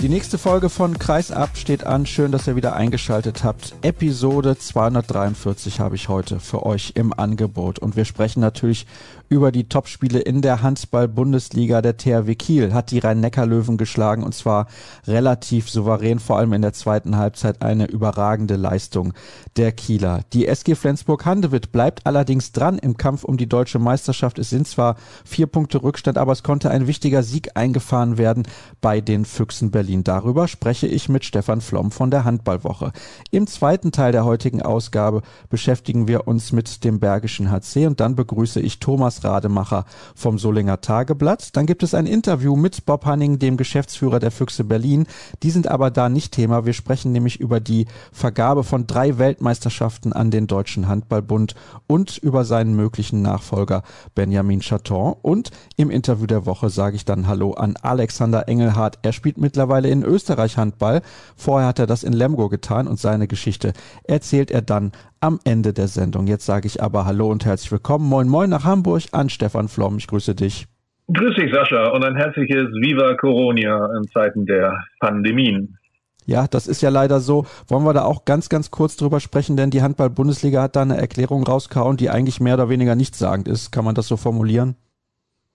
Die nächste Folge von Kreis ab steht an. Schön, dass ihr wieder eingeschaltet habt. Episode 243 habe ich heute für euch im Angebot. Und wir sprechen natürlich über die Topspiele in der Handball-Bundesliga. Der THW Kiel hat die Rhein-Neckar-Löwen geschlagen und zwar relativ souverän, vor allem in der zweiten Halbzeit eine überragende Leistung der Kieler. Die SG Flensburg-Handewitt bleibt allerdings dran im Kampf um die deutsche Meisterschaft. Es sind zwar vier Punkte Rückstand, aber es konnte ein wichtiger Sieg eingefahren werden bei den Füchsen Berlin. Darüber spreche ich mit Stefan Flom von der Handballwoche. Im zweiten Teil der heutigen Ausgabe beschäftigen wir uns mit dem Bergischen HC und dann begrüße ich Thomas Rademacher vom Solinger Tageblatt. Dann gibt es ein Interview mit Bob Hanning, dem Geschäftsführer der Füchse Berlin. Die sind aber da nicht Thema. Wir sprechen nämlich über die Vergabe von drei Weltmeisterschaften an den Deutschen Handballbund und über seinen möglichen Nachfolger Benjamin Chaton. Und im Interview der Woche sage ich dann Hallo an Alexander Engelhardt. Er spielt mittlerweile in Österreich Handball. Vorher hat er das in Lemgo getan und seine Geschichte erzählt er dann am Ende der Sendung. Jetzt sage ich aber Hallo und herzlich willkommen. Moin Moin nach Hamburg an Stefan Flom. Ich grüße dich. Grüß dich, Sascha, und ein herzliches Viva Coronia in Zeiten der Pandemien. Ja, das ist ja leider so. Wollen wir da auch ganz, ganz kurz drüber sprechen, denn die Handball-Bundesliga hat da eine Erklärung rausgehauen, die eigentlich mehr oder weniger nichtssagend ist. Kann man das so formulieren?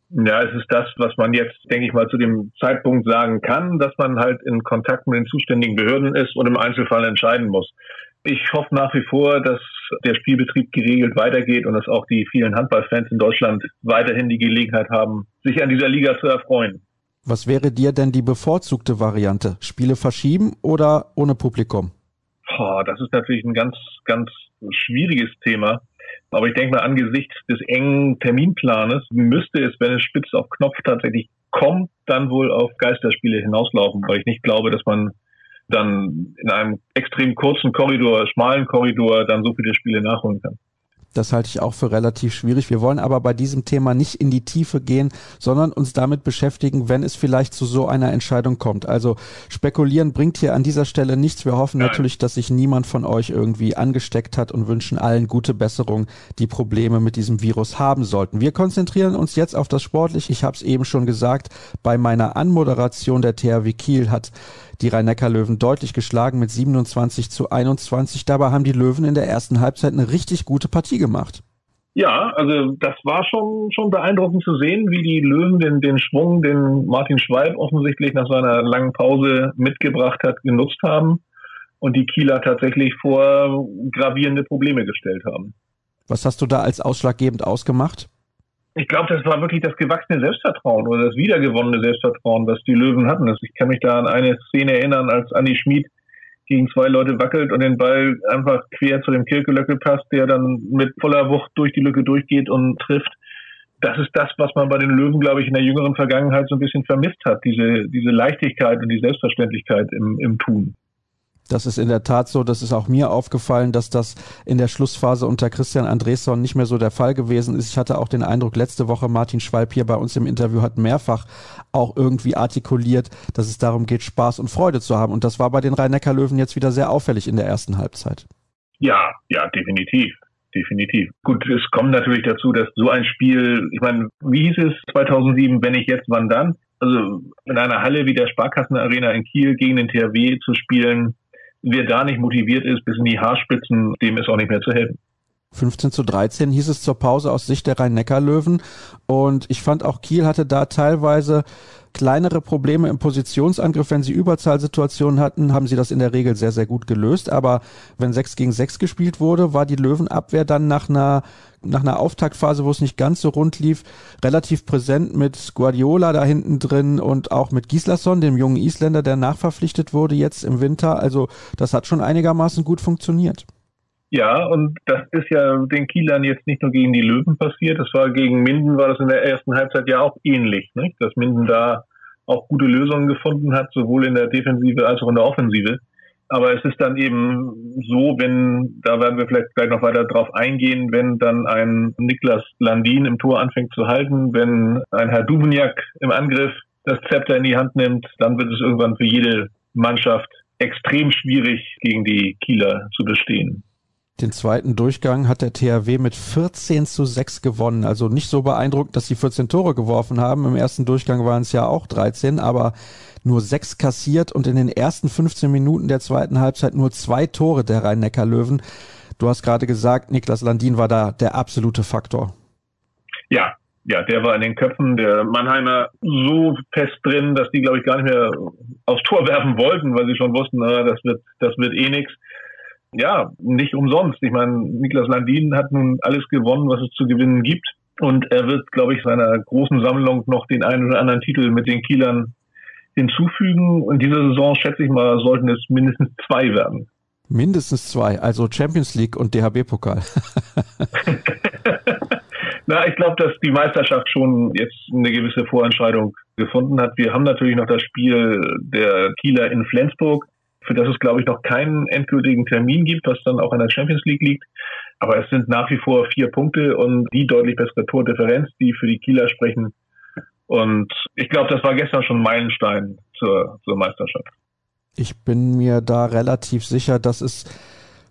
Ja, es ist das, was man jetzt, denke ich mal, zu dem Zeitpunkt sagen kann, dass man halt in Kontakt mit den zuständigen Behörden ist und im Einzelfall entscheiden muss. Ich hoffe nach wie vor, dass der Spielbetrieb geregelt weitergeht und dass auch die vielen Handballfans in Deutschland weiterhin die Gelegenheit haben, sich an dieser Liga zu erfreuen. Was wäre dir denn die bevorzugte Variante? Spiele verschieben oder ohne Publikum? Oh, das ist natürlich ein ganz, ganz schwieriges Thema. Aber ich denke mal, angesichts des engen Terminplanes müsste es, wenn es spitz auf Knopf tatsächlich kommt, dann wohl auf Geisterspiele hinauslaufen, weil ich nicht glaube, dass man dann in einem extrem kurzen Korridor, schmalen Korridor dann so viele Spiele nachholen kann. Das halte ich auch für relativ schwierig. Wir wollen aber bei diesem Thema nicht in die Tiefe gehen, sondern uns damit beschäftigen, wenn es vielleicht zu so einer Entscheidung kommt. Also spekulieren bringt hier an dieser Stelle nichts. Wir hoffen Nein. natürlich, dass sich niemand von euch irgendwie angesteckt hat und wünschen allen gute Besserung, die Probleme mit diesem Virus haben sollten. Wir konzentrieren uns jetzt auf das Sportliche. Ich habe es eben schon gesagt, bei meiner Anmoderation der THW Kiel hat die Rhein-Neckar-Löwen deutlich geschlagen mit 27 zu 21. Dabei haben die Löwen in der ersten Halbzeit eine richtig gute Partie gemacht. Ja, also das war schon, schon beeindruckend zu sehen, wie die Löwen den, den Schwung, den Martin Schwalb offensichtlich nach seiner langen Pause mitgebracht hat, genutzt haben und die Kieler tatsächlich vor gravierende Probleme gestellt haben. Was hast du da als ausschlaggebend ausgemacht? Ich glaube, das war wirklich das gewachsene Selbstvertrauen oder das wiedergewonnene Selbstvertrauen, was die Löwen hatten. Also ich kann mich da an eine Szene erinnern, als Andi Schmid gegen zwei Leute wackelt und den Ball einfach quer zu dem Kirkelöckel passt, der dann mit voller Wucht durch die Lücke durchgeht und trifft. Das ist das, was man bei den Löwen, glaube ich, in der jüngeren Vergangenheit so ein bisschen vermisst hat, diese, diese Leichtigkeit und die Selbstverständlichkeit im, im Tun. Das ist in der Tat so. Das ist auch mir aufgefallen, dass das in der Schlussphase unter Christian Andresson nicht mehr so der Fall gewesen ist. Ich hatte auch den Eindruck, letzte Woche Martin Schwalb hier bei uns im Interview hat mehrfach auch irgendwie artikuliert, dass es darum geht, Spaß und Freude zu haben. Und das war bei den Rhein-Neckar-Löwen jetzt wieder sehr auffällig in der ersten Halbzeit. Ja, ja, definitiv. Definitiv. Gut, es kommt natürlich dazu, dass so ein Spiel, ich meine, wie hieß es 2007, wenn ich jetzt, wann dann? Also in einer Halle wie der Sparkassenarena in Kiel gegen den THW zu spielen, wer da nicht motiviert ist, bis in die Haarspitzen, dem ist auch nicht mehr zu helfen. 15 zu 13 hieß es zur Pause aus Sicht der Rhein-Neckar-Löwen. Und ich fand auch Kiel hatte da teilweise kleinere Probleme im Positionsangriff. Wenn sie Überzahlsituationen hatten, haben sie das in der Regel sehr, sehr gut gelöst. Aber wenn 6 gegen 6 gespielt wurde, war die Löwenabwehr dann nach einer, nach einer Auftaktphase, wo es nicht ganz so rund lief, relativ präsent mit Guardiola da hinten drin und auch mit Gislason, dem jungen Isländer, der nachverpflichtet wurde jetzt im Winter. Also das hat schon einigermaßen gut funktioniert. Ja, und das ist ja den Kielern jetzt nicht nur gegen die Löwen passiert, das war gegen Minden, war das in der ersten Halbzeit ja auch ähnlich, nicht? dass Minden da auch gute Lösungen gefunden hat, sowohl in der Defensive als auch in der Offensive. Aber es ist dann eben so, wenn, da werden wir vielleicht gleich noch weiter drauf eingehen, wenn dann ein Niklas Landin im Tor anfängt zu halten, wenn ein Herr Duvniak im Angriff das Zepter in die Hand nimmt, dann wird es irgendwann für jede Mannschaft extrem schwierig, gegen die Kieler zu bestehen. Den zweiten Durchgang hat der THW mit 14 zu 6 gewonnen. Also nicht so beeindruckend, dass sie 14 Tore geworfen haben. Im ersten Durchgang waren es ja auch 13, aber nur sechs kassiert und in den ersten 15 Minuten der zweiten Halbzeit nur zwei Tore der Rhein-Neckar-Löwen. Du hast gerade gesagt, Niklas Landin war da der absolute Faktor. Ja, ja, der war in den Köpfen der Mannheimer so fest drin, dass die, glaube ich, gar nicht mehr aufs Tor werfen wollten, weil sie schon wussten, na, das wird, das wird eh nichts ja, nicht umsonst. Ich meine, Niklas Landin hat nun alles gewonnen, was es zu gewinnen gibt. Und er wird, glaube ich, seiner großen Sammlung noch den einen oder anderen Titel mit den Kielern hinzufügen. Und diese Saison, schätze ich mal, sollten es mindestens zwei werden. Mindestens zwei, also Champions League und DHB-Pokal. Na, ich glaube, dass die Meisterschaft schon jetzt eine gewisse Vorentscheidung gefunden hat. Wir haben natürlich noch das Spiel der Kieler in Flensburg für das es, glaube ich, noch keinen endgültigen Termin gibt, was dann auch in der Champions League liegt. Aber es sind nach wie vor vier Punkte und die deutlich bessere Tordifferenz, die für die Kieler sprechen. Und ich glaube, das war gestern schon Meilenstein zur, zur Meisterschaft. Ich bin mir da relativ sicher, dass es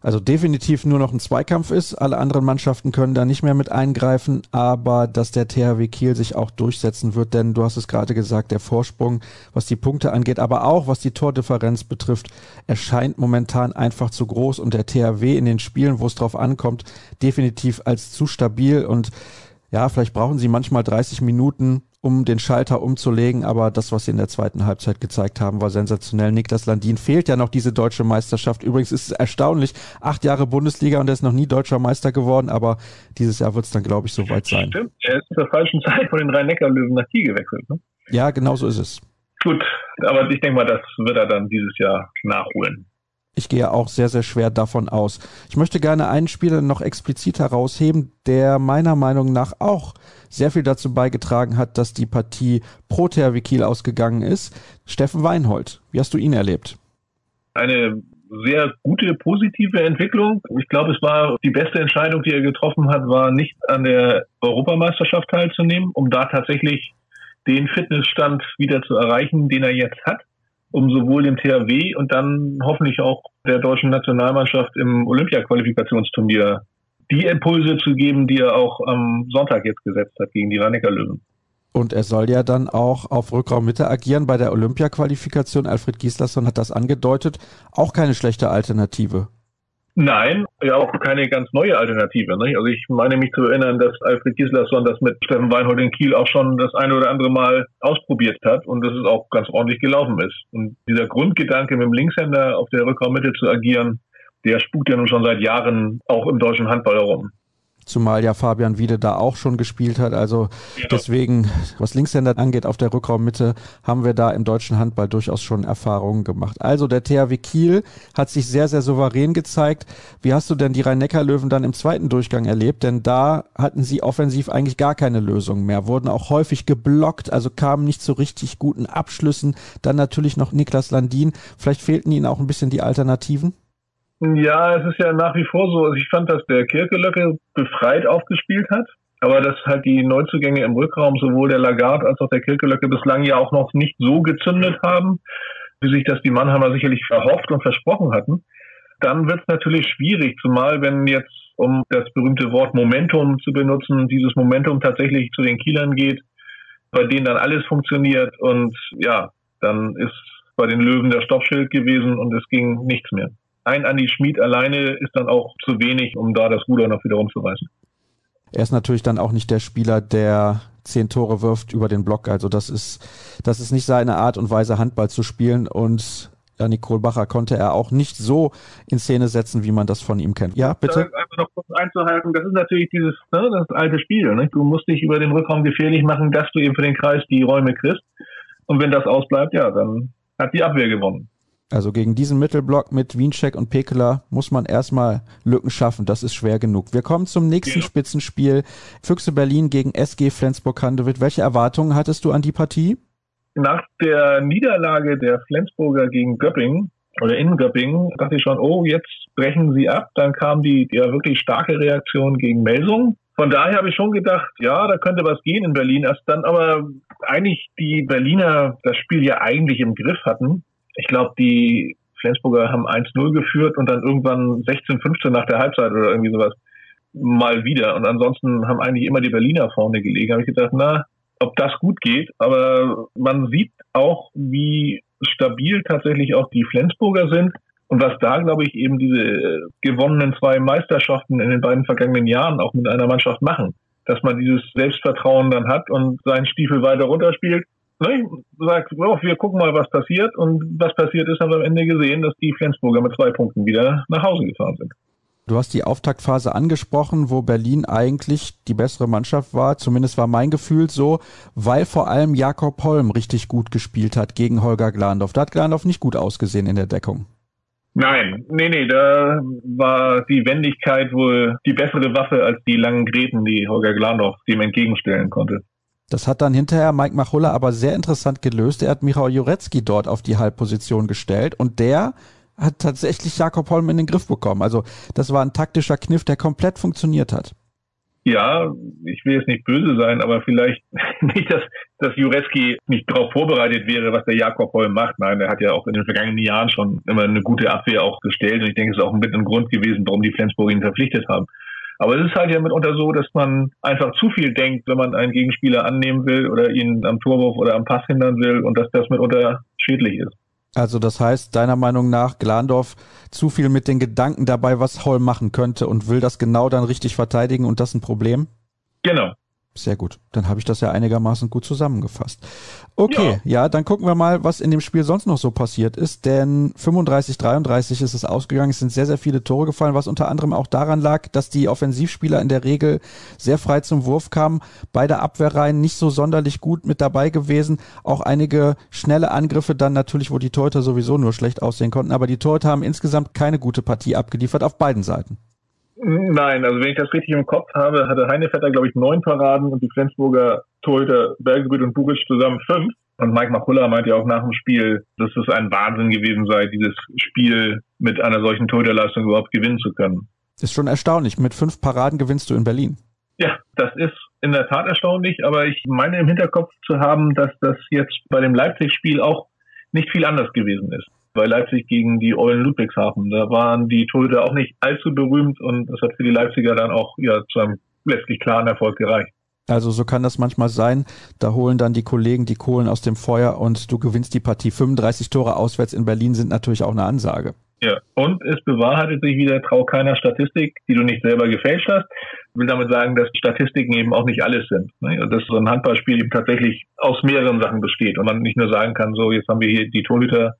also definitiv nur noch ein Zweikampf ist. Alle anderen Mannschaften können da nicht mehr mit eingreifen, aber dass der THW Kiel sich auch durchsetzen wird, denn du hast es gerade gesagt, der Vorsprung, was die Punkte angeht, aber auch was die Tordifferenz betrifft, erscheint momentan einfach zu groß und der THW in den Spielen, wo es drauf ankommt, definitiv als zu stabil und ja, vielleicht brauchen sie manchmal 30 Minuten, um den Schalter umzulegen, aber das, was sie in der zweiten Halbzeit gezeigt haben, war sensationell. Niklas Landin fehlt ja noch diese deutsche Meisterschaft. Übrigens ist es erstaunlich, acht Jahre Bundesliga und er ist noch nie deutscher Meister geworden, aber dieses Jahr wird es dann, glaube ich, soweit sein. Stimmt, er ist zur falschen Zeit von den Rhein-Neckar-Löwen nach Kiel gewechselt. Ne? Ja, genau so ist es. Gut, aber ich denke mal, das wird er dann dieses Jahr nachholen. Ich gehe auch sehr, sehr schwer davon aus. Ich möchte gerne einen Spieler noch explizit herausheben, der meiner Meinung nach auch sehr viel dazu beigetragen hat, dass die Partie pro THW Kiel ausgegangen ist. Steffen Weinhold, wie hast du ihn erlebt? Eine sehr gute, positive Entwicklung. Ich glaube, es war die beste Entscheidung, die er getroffen hat, war nicht an der Europameisterschaft teilzunehmen, um da tatsächlich den Fitnessstand wieder zu erreichen, den er jetzt hat um sowohl dem THW und dann hoffentlich auch der deutschen Nationalmannschaft im Olympia-Qualifikationsturnier die Impulse zu geben, die er auch am Sonntag jetzt gesetzt hat gegen die rhein löwen Und er soll ja dann auch auf Rückraummitte agieren bei der Olympia-Qualifikation. Alfred Gislason hat das angedeutet. Auch keine schlechte Alternative. Nein, ja auch keine ganz neue Alternative. Nicht? Also ich meine mich zu erinnern, dass Alfred Gislason das mit Steffen Weinhold in Kiel auch schon das eine oder andere Mal ausprobiert hat und dass es auch ganz ordentlich gelaufen ist. Und dieser Grundgedanke, mit dem Linkshänder auf der Rückraummitte zu agieren, der spukt ja nun schon seit Jahren auch im deutschen Handball herum. Zumal ja Fabian Wiede da auch schon gespielt hat. Also genau. deswegen, was Linkshänder angeht, auf der Rückraummitte haben wir da im deutschen Handball durchaus schon Erfahrungen gemacht. Also der THW Kiel hat sich sehr, sehr souverän gezeigt. Wie hast du denn die Rhein-Neckar-Löwen dann im zweiten Durchgang erlebt? Denn da hatten sie offensiv eigentlich gar keine Lösung mehr, wurden auch häufig geblockt, also kamen nicht zu richtig guten Abschlüssen. Dann natürlich noch Niklas Landin. Vielleicht fehlten ihnen auch ein bisschen die Alternativen? Ja, es ist ja nach wie vor so. Also ich fand, dass der Kirkelöcke befreit aufgespielt hat, aber dass halt die Neuzugänge im Rückraum sowohl der Lagarde als auch der Kirkelöcke bislang ja auch noch nicht so gezündet haben, wie sich das die Mannheimer sicherlich verhofft und versprochen hatten. Dann wird es natürlich schwierig, zumal wenn jetzt, um das berühmte Wort Momentum zu benutzen, dieses Momentum tatsächlich zu den Kielern geht, bei denen dann alles funktioniert und ja, dann ist bei den Löwen der Stoppschild gewesen und es ging nichts mehr ein Andi Schmid alleine ist dann auch zu wenig, um da das Ruder noch wieder rumzureißen. Er ist natürlich dann auch nicht der Spieler, der zehn Tore wirft über den Block. Also das ist, das ist nicht seine Art und Weise, Handball zu spielen. Und Janik Kohlbacher konnte er auch nicht so in Szene setzen, wie man das von ihm kennt. Ja, bitte. Einfach noch kurz einzuhalten, das ist natürlich dieses, ne, das alte Spiel. Ne? Du musst dich über den Rückraum gefährlich machen, dass du eben für den Kreis die Räume kriegst. Und wenn das ausbleibt, ja, dann hat die Abwehr gewonnen. Also gegen diesen Mittelblock mit Wiencheck und Pekela muss man erstmal Lücken schaffen. Das ist schwer genug. Wir kommen zum nächsten ja. Spitzenspiel. Füchse Berlin gegen SG Flensburg-Handewitt. Welche Erwartungen hattest du an die Partie? Nach der Niederlage der Flensburger gegen Göppingen oder in Göppingen, dachte ich schon, oh, jetzt brechen sie ab. Dann kam die ja wirklich starke Reaktion gegen Melsung. Von daher habe ich schon gedacht, ja, da könnte was gehen in Berlin. Als dann aber eigentlich die Berliner das Spiel ja eigentlich im Griff hatten. Ich glaube, die Flensburger haben 1-0 geführt und dann irgendwann 16-15 nach der Halbzeit oder irgendwie sowas mal wieder. Und ansonsten haben eigentlich immer die Berliner vorne gelegen. Habe ich gedacht, na, ob das gut geht. Aber man sieht auch, wie stabil tatsächlich auch die Flensburger sind. Und was da, glaube ich, eben diese gewonnenen zwei Meisterschaften in den beiden vergangenen Jahren auch mit einer Mannschaft machen. Dass man dieses Selbstvertrauen dann hat und seinen Stiefel weiter runterspielt. Ne, sagt, oh, wir gucken mal, was passiert. Und was passiert ist, haben wir am Ende gesehen, dass die Flensburger mit zwei Punkten wieder nach Hause gefahren sind. Du hast die Auftaktphase angesprochen, wo Berlin eigentlich die bessere Mannschaft war. Zumindest war mein Gefühl so, weil vor allem Jakob Holm richtig gut gespielt hat gegen Holger Glandorf. Da hat Glandorf nicht gut ausgesehen in der Deckung. Nein, nee, nee, da war die Wendigkeit wohl die bessere Waffe als die langen Gräten, die Holger Glandorf dem entgegenstellen konnte. Das hat dann hinterher Mike Machulla aber sehr interessant gelöst. Er hat Michał Jurecki dort auf die Halbposition gestellt und der hat tatsächlich Jakob Holm in den Griff bekommen. Also das war ein taktischer Kniff, der komplett funktioniert hat. Ja, ich will jetzt nicht böse sein, aber vielleicht nicht, dass, dass Jurecki nicht darauf vorbereitet wäre, was der Jakob Holm macht. Nein, er hat ja auch in den vergangenen Jahren schon immer eine gute Abwehr auch gestellt und ich denke, es ist auch mit ein Grund gewesen, warum die Flensburg ihn verpflichtet haben. Aber es ist halt ja mitunter so, dass man einfach zu viel denkt, wenn man einen Gegenspieler annehmen will oder ihn am Torwurf oder am Pass hindern will und dass das mitunter schädlich ist. Also das heißt, deiner Meinung nach, Glandorf zu viel mit den Gedanken dabei, was Holm machen könnte und will das genau dann richtig verteidigen und das ein Problem? Genau. Sehr gut. Dann habe ich das ja einigermaßen gut zusammengefasst. Okay, ja. ja. dann gucken wir mal, was in dem Spiel sonst noch so passiert ist. Denn 35-33 ist es ausgegangen. Es sind sehr, sehr viele Tore gefallen, was unter anderem auch daran lag, dass die Offensivspieler in der Regel sehr frei zum Wurf kamen. Beide Abwehrreihen nicht so sonderlich gut mit dabei gewesen. Auch einige schnelle Angriffe dann natürlich, wo die Torhüter sowieso nur schlecht aussehen konnten. Aber die Torhüter haben insgesamt keine gute Partie abgeliefert auf beiden Seiten. Nein, also wenn ich das richtig im Kopf habe, hatte Heinevetter, glaube ich, neun Paraden und die Flensburger Torhüter Bergebrüt und Bugic zusammen fünf. Und Mike Machulla meinte ja auch nach dem Spiel, dass es ein Wahnsinn gewesen sei, dieses Spiel mit einer solchen Torhüterleistung überhaupt gewinnen zu können. Ist schon erstaunlich. Mit fünf Paraden gewinnst du in Berlin. Ja, das ist in der Tat erstaunlich, aber ich meine im Hinterkopf zu haben, dass das jetzt bei dem Leipzig-Spiel auch nicht viel anders gewesen ist bei Leipzig gegen die Eulen Ludwigshafen. Da waren die Torhüter auch nicht allzu berühmt und das hat für die Leipziger dann auch ja, zu einem letztlich klaren Erfolg gereicht. Also so kann das manchmal sein. Da holen dann die Kollegen die Kohlen aus dem Feuer und du gewinnst die Partie. 35 Tore auswärts in Berlin sind natürlich auch eine Ansage. Ja, und es bewahrheitet sich wieder, trau keiner Statistik, die du nicht selber gefälscht hast. Ich will damit sagen, dass Statistiken eben auch nicht alles sind. Ne? Dass so ein Handballspiel eben tatsächlich aus mehreren Sachen besteht und man nicht nur sagen kann, so jetzt haben wir hier die Torhüter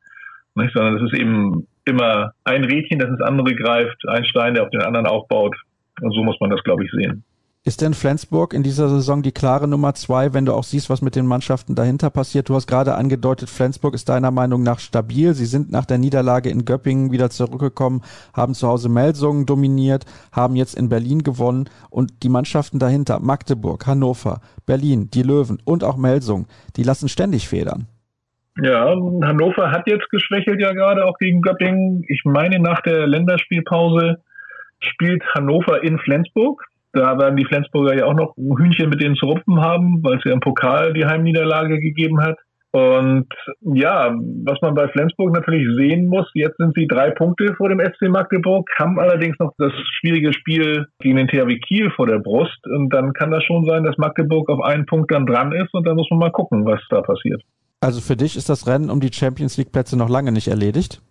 nicht? sondern es ist eben immer ein Rädchen, das ins andere greift, ein Stein, der auf den anderen aufbaut. Und so muss man das, glaube ich, sehen. Ist denn Flensburg in dieser Saison die klare Nummer zwei, wenn du auch siehst, was mit den Mannschaften dahinter passiert? Du hast gerade angedeutet, Flensburg ist deiner Meinung nach stabil. Sie sind nach der Niederlage in Göppingen wieder zurückgekommen, haben zu Hause Melsungen dominiert, haben jetzt in Berlin gewonnen und die Mannschaften dahinter, Magdeburg, Hannover, Berlin, die Löwen und auch Melsungen, die lassen ständig Federn. Ja, Hannover hat jetzt geschwächelt ja gerade auch gegen Göppingen. Ich meine, nach der Länderspielpause spielt Hannover in Flensburg. Da werden die Flensburger ja auch noch ein Hühnchen mit denen zu rupfen haben, weil es ja im Pokal die Heimniederlage gegeben hat. Und ja, was man bei Flensburg natürlich sehen muss, jetzt sind sie drei Punkte vor dem SC Magdeburg, haben allerdings noch das schwierige Spiel gegen den THW Kiel vor der Brust. Und dann kann das schon sein, dass Magdeburg auf einen Punkt dann dran ist und dann muss man mal gucken, was da passiert. Also für dich ist das Rennen um die Champions League Plätze noch lange nicht erledigt?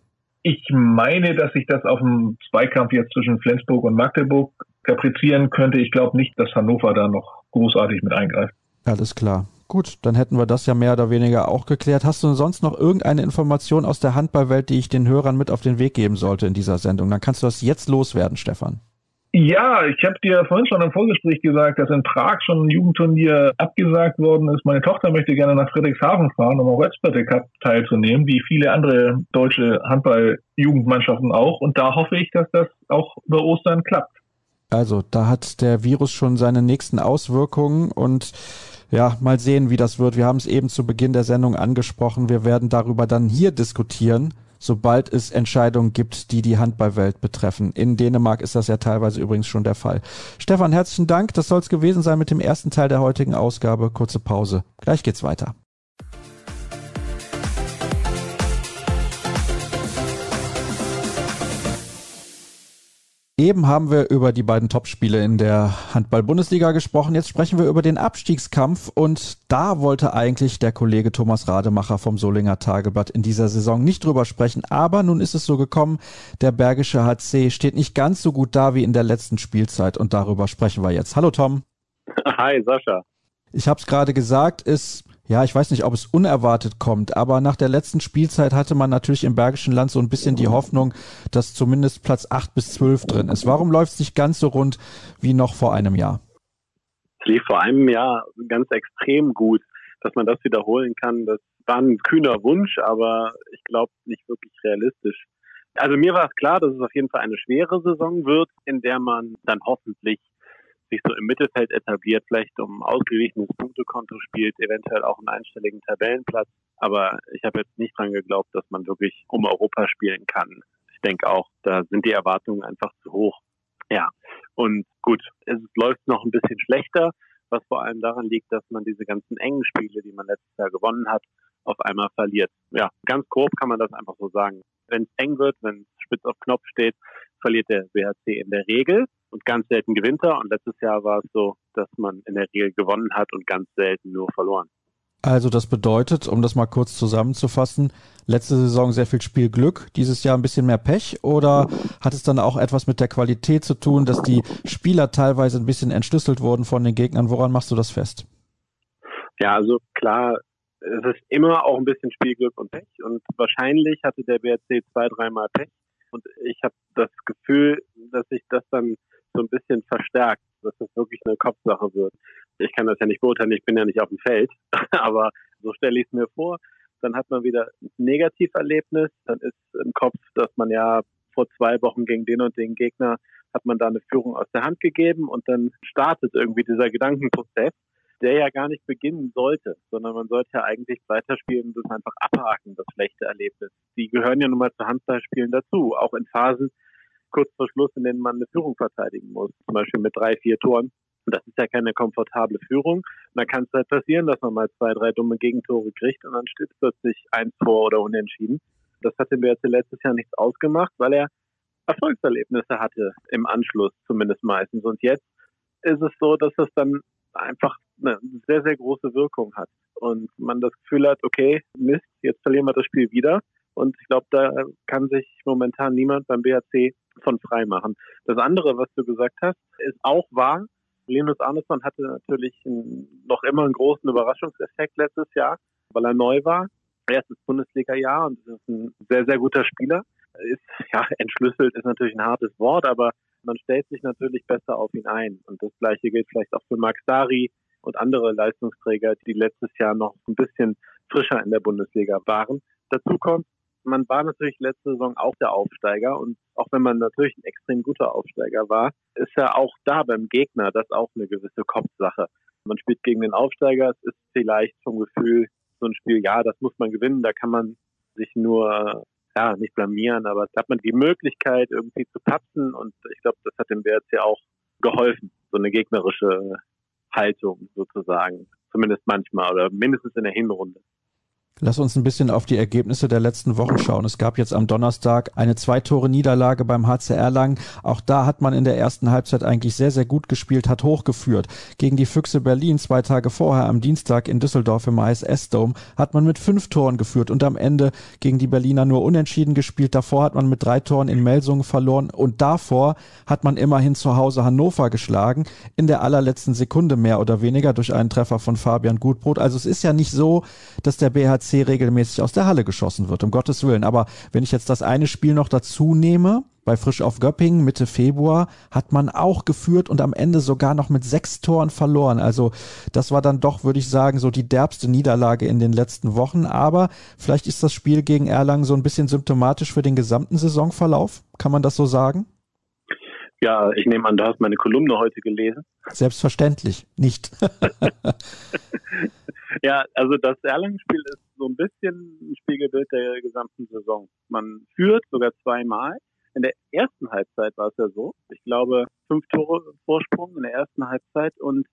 Ich meine, dass sich das auf dem Zweikampf jetzt zwischen Flensburg und Magdeburg kaprizieren könnte. Ich glaube nicht, dass Hannover da noch großartig mit eingreift. Alles klar. Gut, dann hätten wir das ja mehr oder weniger auch geklärt. Hast du sonst noch irgendeine Information aus der Handballwelt, die ich den Hörern mit auf den Weg geben sollte in dieser Sendung? Dann kannst du das jetzt loswerden, Stefan. Ja, ich habe dir vorhin schon im Vorgespräch gesagt, dass in Prag schon ein Jugendturnier abgesagt worden ist. Meine Tochter möchte gerne nach Friedrichshafen fahren, um am Rötzbette Cup teilzunehmen, wie viele andere deutsche Handball-Jugendmannschaften auch. Und da hoffe ich, dass das auch über Ostern klappt. Also, da hat der Virus schon seine nächsten Auswirkungen und ja, mal sehen, wie das wird. Wir haben es eben zu Beginn der Sendung angesprochen. Wir werden darüber dann hier diskutieren sobald es Entscheidungen gibt, die die Handballwelt betreffen. In Dänemark ist das ja teilweise übrigens schon der Fall. Stefan, herzlichen Dank. Das soll es gewesen sein mit dem ersten Teil der heutigen Ausgabe. Kurze Pause. Gleich geht's weiter. Eben haben wir über die beiden Topspiele in der Handball-Bundesliga gesprochen. Jetzt sprechen wir über den Abstiegskampf und da wollte eigentlich der Kollege Thomas Rademacher vom Solinger Tageblatt in dieser Saison nicht drüber sprechen. Aber nun ist es so gekommen, der Bergische HC steht nicht ganz so gut da wie in der letzten Spielzeit und darüber sprechen wir jetzt. Hallo Tom. Hi Sascha. Ich habe es gerade gesagt, es ja, ich weiß nicht, ob es unerwartet kommt, aber nach der letzten Spielzeit hatte man natürlich im Bergischen Land so ein bisschen die Hoffnung, dass zumindest Platz 8 bis 12 drin ist. Warum läuft es nicht ganz so rund wie noch vor einem Jahr? Es lief vor einem Jahr ganz extrem gut. Dass man das wiederholen kann, das war ein kühner Wunsch, aber ich glaube nicht wirklich realistisch. Also mir war es klar, dass es auf jeden Fall eine schwere Saison wird, in der man dann hoffentlich sich so im Mittelfeld etabliert, vielleicht um ausgeglichenes Punktekonto spielt, eventuell auch einen einstelligen Tabellenplatz. Aber ich habe jetzt nicht dran geglaubt, dass man wirklich um Europa spielen kann. Ich denke auch, da sind die Erwartungen einfach zu hoch. Ja, und gut, es läuft noch ein bisschen schlechter, was vor allem daran liegt, dass man diese ganzen engen Spiele, die man letztes Jahr gewonnen hat, auf einmal verliert. Ja, ganz grob kann man das einfach so sagen. Wenn es eng wird, wenn es spitz auf Knopf steht, verliert der WHC in der Regel und ganz selten gewinnt er. Und letztes Jahr war es so, dass man in der Regel gewonnen hat und ganz selten nur verloren. Also das bedeutet, um das mal kurz zusammenzufassen, letzte Saison sehr viel Spielglück, dieses Jahr ein bisschen mehr Pech oder hat es dann auch etwas mit der Qualität zu tun, dass die Spieler teilweise ein bisschen entschlüsselt wurden von den Gegnern? Woran machst du das fest? Ja, also klar, es ist immer auch ein bisschen Spielglück und Pech und wahrscheinlich hatte der BRC zwei, dreimal Pech und ich habe das Gefühl, dass sich das dann so ein bisschen verstärkt, dass das wirklich eine Kopfsache wird. Ich kann das ja nicht beurteilen, ich bin ja nicht auf dem Feld, aber so stelle ich es mir vor. Dann hat man wieder ein Negativerlebnis, dann ist im Kopf, dass man ja vor zwei Wochen gegen den und den Gegner hat man da eine Führung aus der Hand gegeben und dann startet irgendwie dieser Gedankenprozess der ja gar nicht beginnen sollte, sondern man sollte ja eigentlich weiterspielen und das einfach abhaken, das schlechte Erlebnis. Die gehören ja nun mal zu Handballspielen dazu, auch in Phasen kurz vor Schluss, in denen man eine Führung verteidigen muss, zum Beispiel mit drei, vier Toren. Und das ist ja keine komfortable Führung. Und dann kann es halt passieren, dass man mal zwei, drei dumme Gegentore kriegt und dann steht plötzlich ein Tor oder unentschieden. Das hat dem BRC letztes Jahr nichts ausgemacht, weil er Erfolgserlebnisse hatte im Anschluss zumindest meistens. Und jetzt ist es so, dass das dann einfach eine sehr, sehr große Wirkung hat. Und man das Gefühl hat, okay, Mist, jetzt verlieren wir das Spiel wieder. Und ich glaube, da kann sich momentan niemand beim BHC von frei machen. Das andere, was du gesagt hast, ist auch wahr. Linus Arneson hatte natürlich noch immer einen großen Überraschungseffekt letztes Jahr, weil er neu war. Erstes Bundesliga-Jahr und ist ein sehr, sehr guter Spieler. Ist, ja, entschlüsselt ist natürlich ein hartes Wort, aber man stellt sich natürlich besser auf ihn ein. Und das Gleiche gilt vielleicht auch für Max Dari und andere Leistungsträger, die letztes Jahr noch ein bisschen frischer in der Bundesliga waren. Dazu kommt, man war natürlich letzte Saison auch der Aufsteiger und auch wenn man natürlich ein extrem guter Aufsteiger war, ist ja auch da beim Gegner das auch eine gewisse Kopfsache. Man spielt gegen den Aufsteiger, es ist vielleicht vom Gefühl so ein Spiel, ja, das muss man gewinnen, da kann man sich nur ja, nicht blamieren, aber da hat man die Möglichkeit, irgendwie zu patzen und ich glaube, das hat dem WRC auch geholfen, so eine gegnerische Haltung sozusagen. Zumindest manchmal oder mindestens in der Hinrunde. Lass uns ein bisschen auf die Ergebnisse der letzten Wochen schauen. Es gab jetzt am Donnerstag eine Zwei-Tore-Niederlage beim HCR Lang. Auch da hat man in der ersten Halbzeit eigentlich sehr, sehr gut gespielt, hat hochgeführt. Gegen die Füchse Berlin zwei Tage vorher am Dienstag in Düsseldorf im ISS-Dome hat man mit fünf Toren geführt und am Ende gegen die Berliner nur unentschieden gespielt. Davor hat man mit drei Toren in Melsungen verloren und davor hat man immerhin zu Hause Hannover geschlagen. In der allerletzten Sekunde mehr oder weniger durch einen Treffer von Fabian Gutbrot. Also es ist ja nicht so, dass der BHC KC regelmäßig aus der Halle geschossen wird, um Gottes Willen. Aber wenn ich jetzt das eine Spiel noch dazu nehme, bei Frisch auf Göppingen Mitte Februar hat man auch geführt und am Ende sogar noch mit sechs Toren verloren. Also das war dann doch, würde ich sagen, so die derbste Niederlage in den letzten Wochen. Aber vielleicht ist das Spiel gegen Erlangen so ein bisschen symptomatisch für den gesamten Saisonverlauf. Kann man das so sagen? Ja, ich nehme an, du hast meine Kolumne heute gelesen. Selbstverständlich, nicht. ja, also das Erlangen-Spiel ist so ein bisschen ein Spiegelbild der gesamten Saison. Man führt sogar zweimal. In der ersten Halbzeit war es ja so. Ich glaube, fünf Tore Vorsprung in der ersten Halbzeit und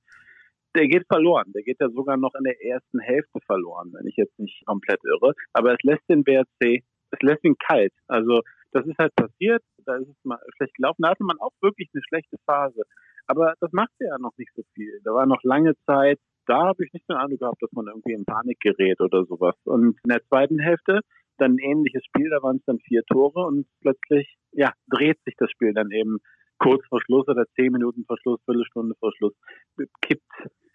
der geht verloren. Der geht ja sogar noch in der ersten Hälfte verloren, wenn ich jetzt nicht komplett irre. Aber es lässt den BRC, es lässt ihn kalt. Also das ist halt passiert. Da ist es mal schlecht gelaufen. Da hatte man auch wirklich eine schlechte Phase. Aber das macht ja noch nicht so viel. Da war noch lange Zeit. Da habe ich nicht den Eindruck gehabt, dass man irgendwie in Panik gerät oder sowas. Und in der zweiten Hälfte dann ein ähnliches Spiel. Da waren es dann vier Tore und plötzlich, ja, dreht sich das Spiel dann eben kurz vor Schluss oder zehn Minuten vor Schluss, Viertelstunde vor Schluss, kippt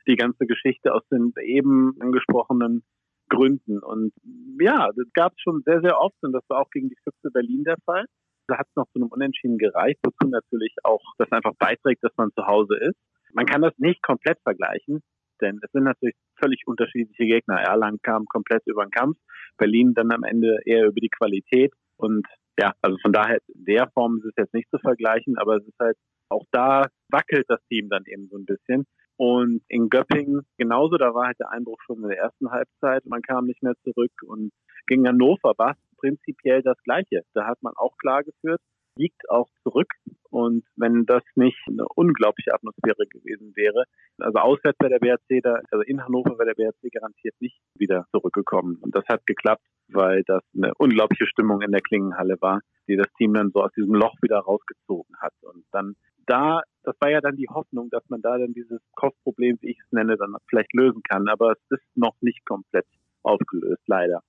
die ganze Geschichte aus den eben angesprochenen Gründen. Und ja, das gab es schon sehr, sehr oft und das war auch gegen die Füchse Berlin der Fall. Da hat es noch zu einem Unentschieden gereicht, wozu natürlich auch das einfach beiträgt, dass man zu Hause ist. Man kann das nicht komplett vergleichen, denn es sind natürlich völlig unterschiedliche Gegner. Erlangen kam komplett über den Kampf, Berlin dann am Ende eher über die Qualität. Und ja, also von daher, in der Form ist es jetzt nicht zu vergleichen, aber es ist halt, auch da wackelt das Team dann eben so ein bisschen. Und in Göppingen genauso, da war halt der Einbruch schon in der ersten Halbzeit, man kam nicht mehr zurück und gegen Hannover war es prinzipiell das Gleiche. Da hat man auch klar geführt, liegt auch zurück. Und wenn das nicht eine unglaubliche Atmosphäre gewesen wäre, also auswärts bei der BRC, da, also in Hannover wäre der BRC garantiert nicht wieder zurückgekommen. Und das hat geklappt, weil das eine unglaubliche Stimmung in der Klingenhalle war, die das Team dann so aus diesem Loch wieder rausgezogen hat. Und dann da, das war ja dann die Hoffnung, dass man da dann dieses Kopfproblem, wie ich es nenne, dann vielleicht lösen kann. Aber es ist noch nicht komplett aufgelöst, leider.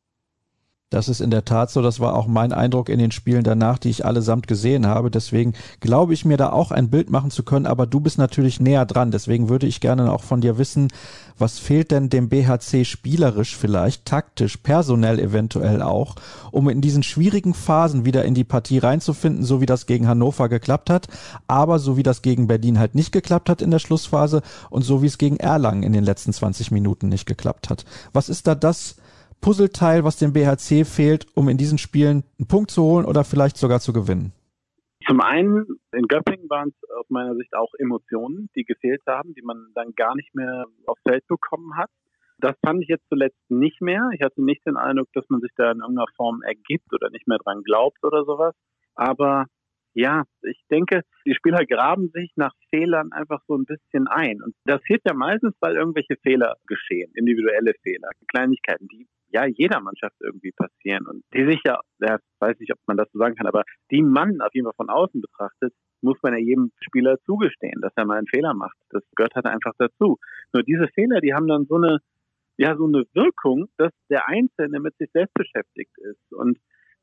Das ist in der Tat so. Das war auch mein Eindruck in den Spielen danach, die ich allesamt gesehen habe. Deswegen glaube ich mir da auch ein Bild machen zu können. Aber du bist natürlich näher dran. Deswegen würde ich gerne auch von dir wissen, was fehlt denn dem BHC spielerisch vielleicht, taktisch, personell eventuell auch, um in diesen schwierigen Phasen wieder in die Partie reinzufinden, so wie das gegen Hannover geklappt hat, aber so wie das gegen Berlin halt nicht geklappt hat in der Schlussphase und so wie es gegen Erlangen in den letzten 20 Minuten nicht geklappt hat. Was ist da das, Puzzleteil, was dem BHC fehlt, um in diesen Spielen einen Punkt zu holen oder vielleicht sogar zu gewinnen? Zum einen, in Göppingen waren es aus meiner Sicht auch Emotionen, die gefehlt haben, die man dann gar nicht mehr aufs Feld bekommen hat. Das fand ich jetzt zuletzt nicht mehr. Ich hatte nicht den Eindruck, dass man sich da in irgendeiner Form ergibt oder nicht mehr dran glaubt oder sowas. Aber ja, ich denke, die Spieler graben sich nach Fehlern einfach so ein bisschen ein. Und das passiert ja meistens, weil irgendwelche Fehler geschehen, individuelle Fehler, Kleinigkeiten, die ja jeder Mannschaft irgendwie passieren und die sich ja, ja, weiß nicht, ob man das so sagen kann, aber die man auf jeden Fall von außen betrachtet, muss man ja jedem Spieler zugestehen, dass er mal einen Fehler macht. Das gehört halt einfach dazu. Nur diese Fehler, die haben dann so eine, ja, so eine Wirkung, dass der Einzelne mit sich selbst beschäftigt ist. Und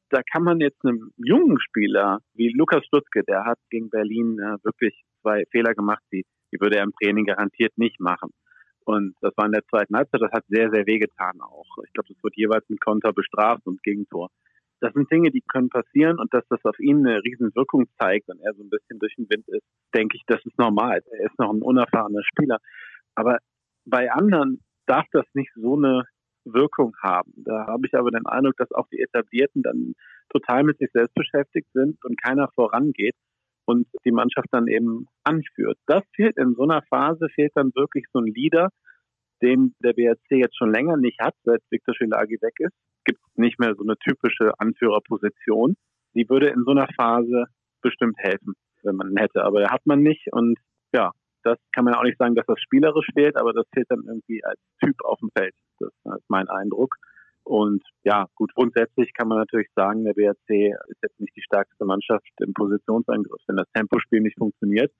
da kann man jetzt einem jungen Spieler wie Lukas Stutzke, der hat gegen Berlin äh, wirklich zwei Fehler gemacht, die, die würde er im Training garantiert nicht machen. Und das war in der zweiten Halbzeit, das hat sehr, sehr wehgetan auch. Ich glaube, das wird jeweils mit Konter bestraft und Gegentor. Das sind Dinge, die können passieren und dass das auf ihn eine riesen Wirkung zeigt und er so ein bisschen durch den Wind ist, denke ich, das ist normal. Er ist noch ein unerfahrener Spieler. Aber bei anderen darf das nicht so eine Wirkung haben. Da habe ich aber den Eindruck, dass auch die Etablierten dann total mit sich selbst beschäftigt sind und keiner vorangeht und die Mannschaft dann eben anführt. Das fehlt in so einer Phase, fehlt dann wirklich so ein Leader, den der BRC jetzt schon länger nicht hat, seit Viktor Schilagi weg ist. Gibt nicht mehr so eine typische Anführerposition. Die würde in so einer Phase bestimmt helfen, wenn man hätte. Aber hat man nicht und ja, das kann man auch nicht sagen, dass das spielerisch fehlt, aber das fehlt dann irgendwie als Typ auf dem Feld. Das ist mein Eindruck. Und ja, gut, grundsätzlich kann man natürlich sagen, der BRC ist jetzt nicht die stärkste Mannschaft im Positionsangriff. Wenn das Tempospiel nicht funktioniert,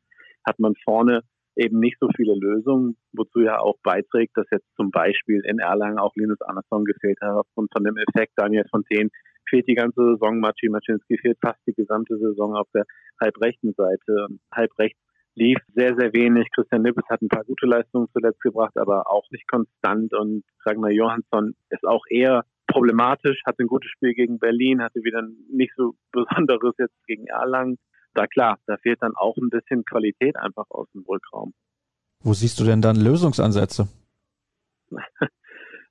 hat man vorne eben nicht so viele Lösungen, wozu ja auch beiträgt, dass jetzt zum Beispiel in Erlangen auch Linus Andersson gefehlt hat aufgrund von dem Effekt. Daniel Fontaine fehlt die ganze Saison, Maciej Maczynski fehlt fast die gesamte Saison auf der halbrechten Seite. Halb rechts lief sehr, sehr wenig. Christian Nippes hat ein paar gute Leistungen zuletzt gebracht, aber auch nicht konstant. Und Ragnar Johansson ist auch eher problematisch, hatte ein gutes Spiel gegen Berlin, hatte wieder nicht so Besonderes jetzt gegen Erlangen. Da klar, da fehlt dann auch ein bisschen Qualität einfach aus dem Rückraum. Wo siehst du denn dann Lösungsansätze?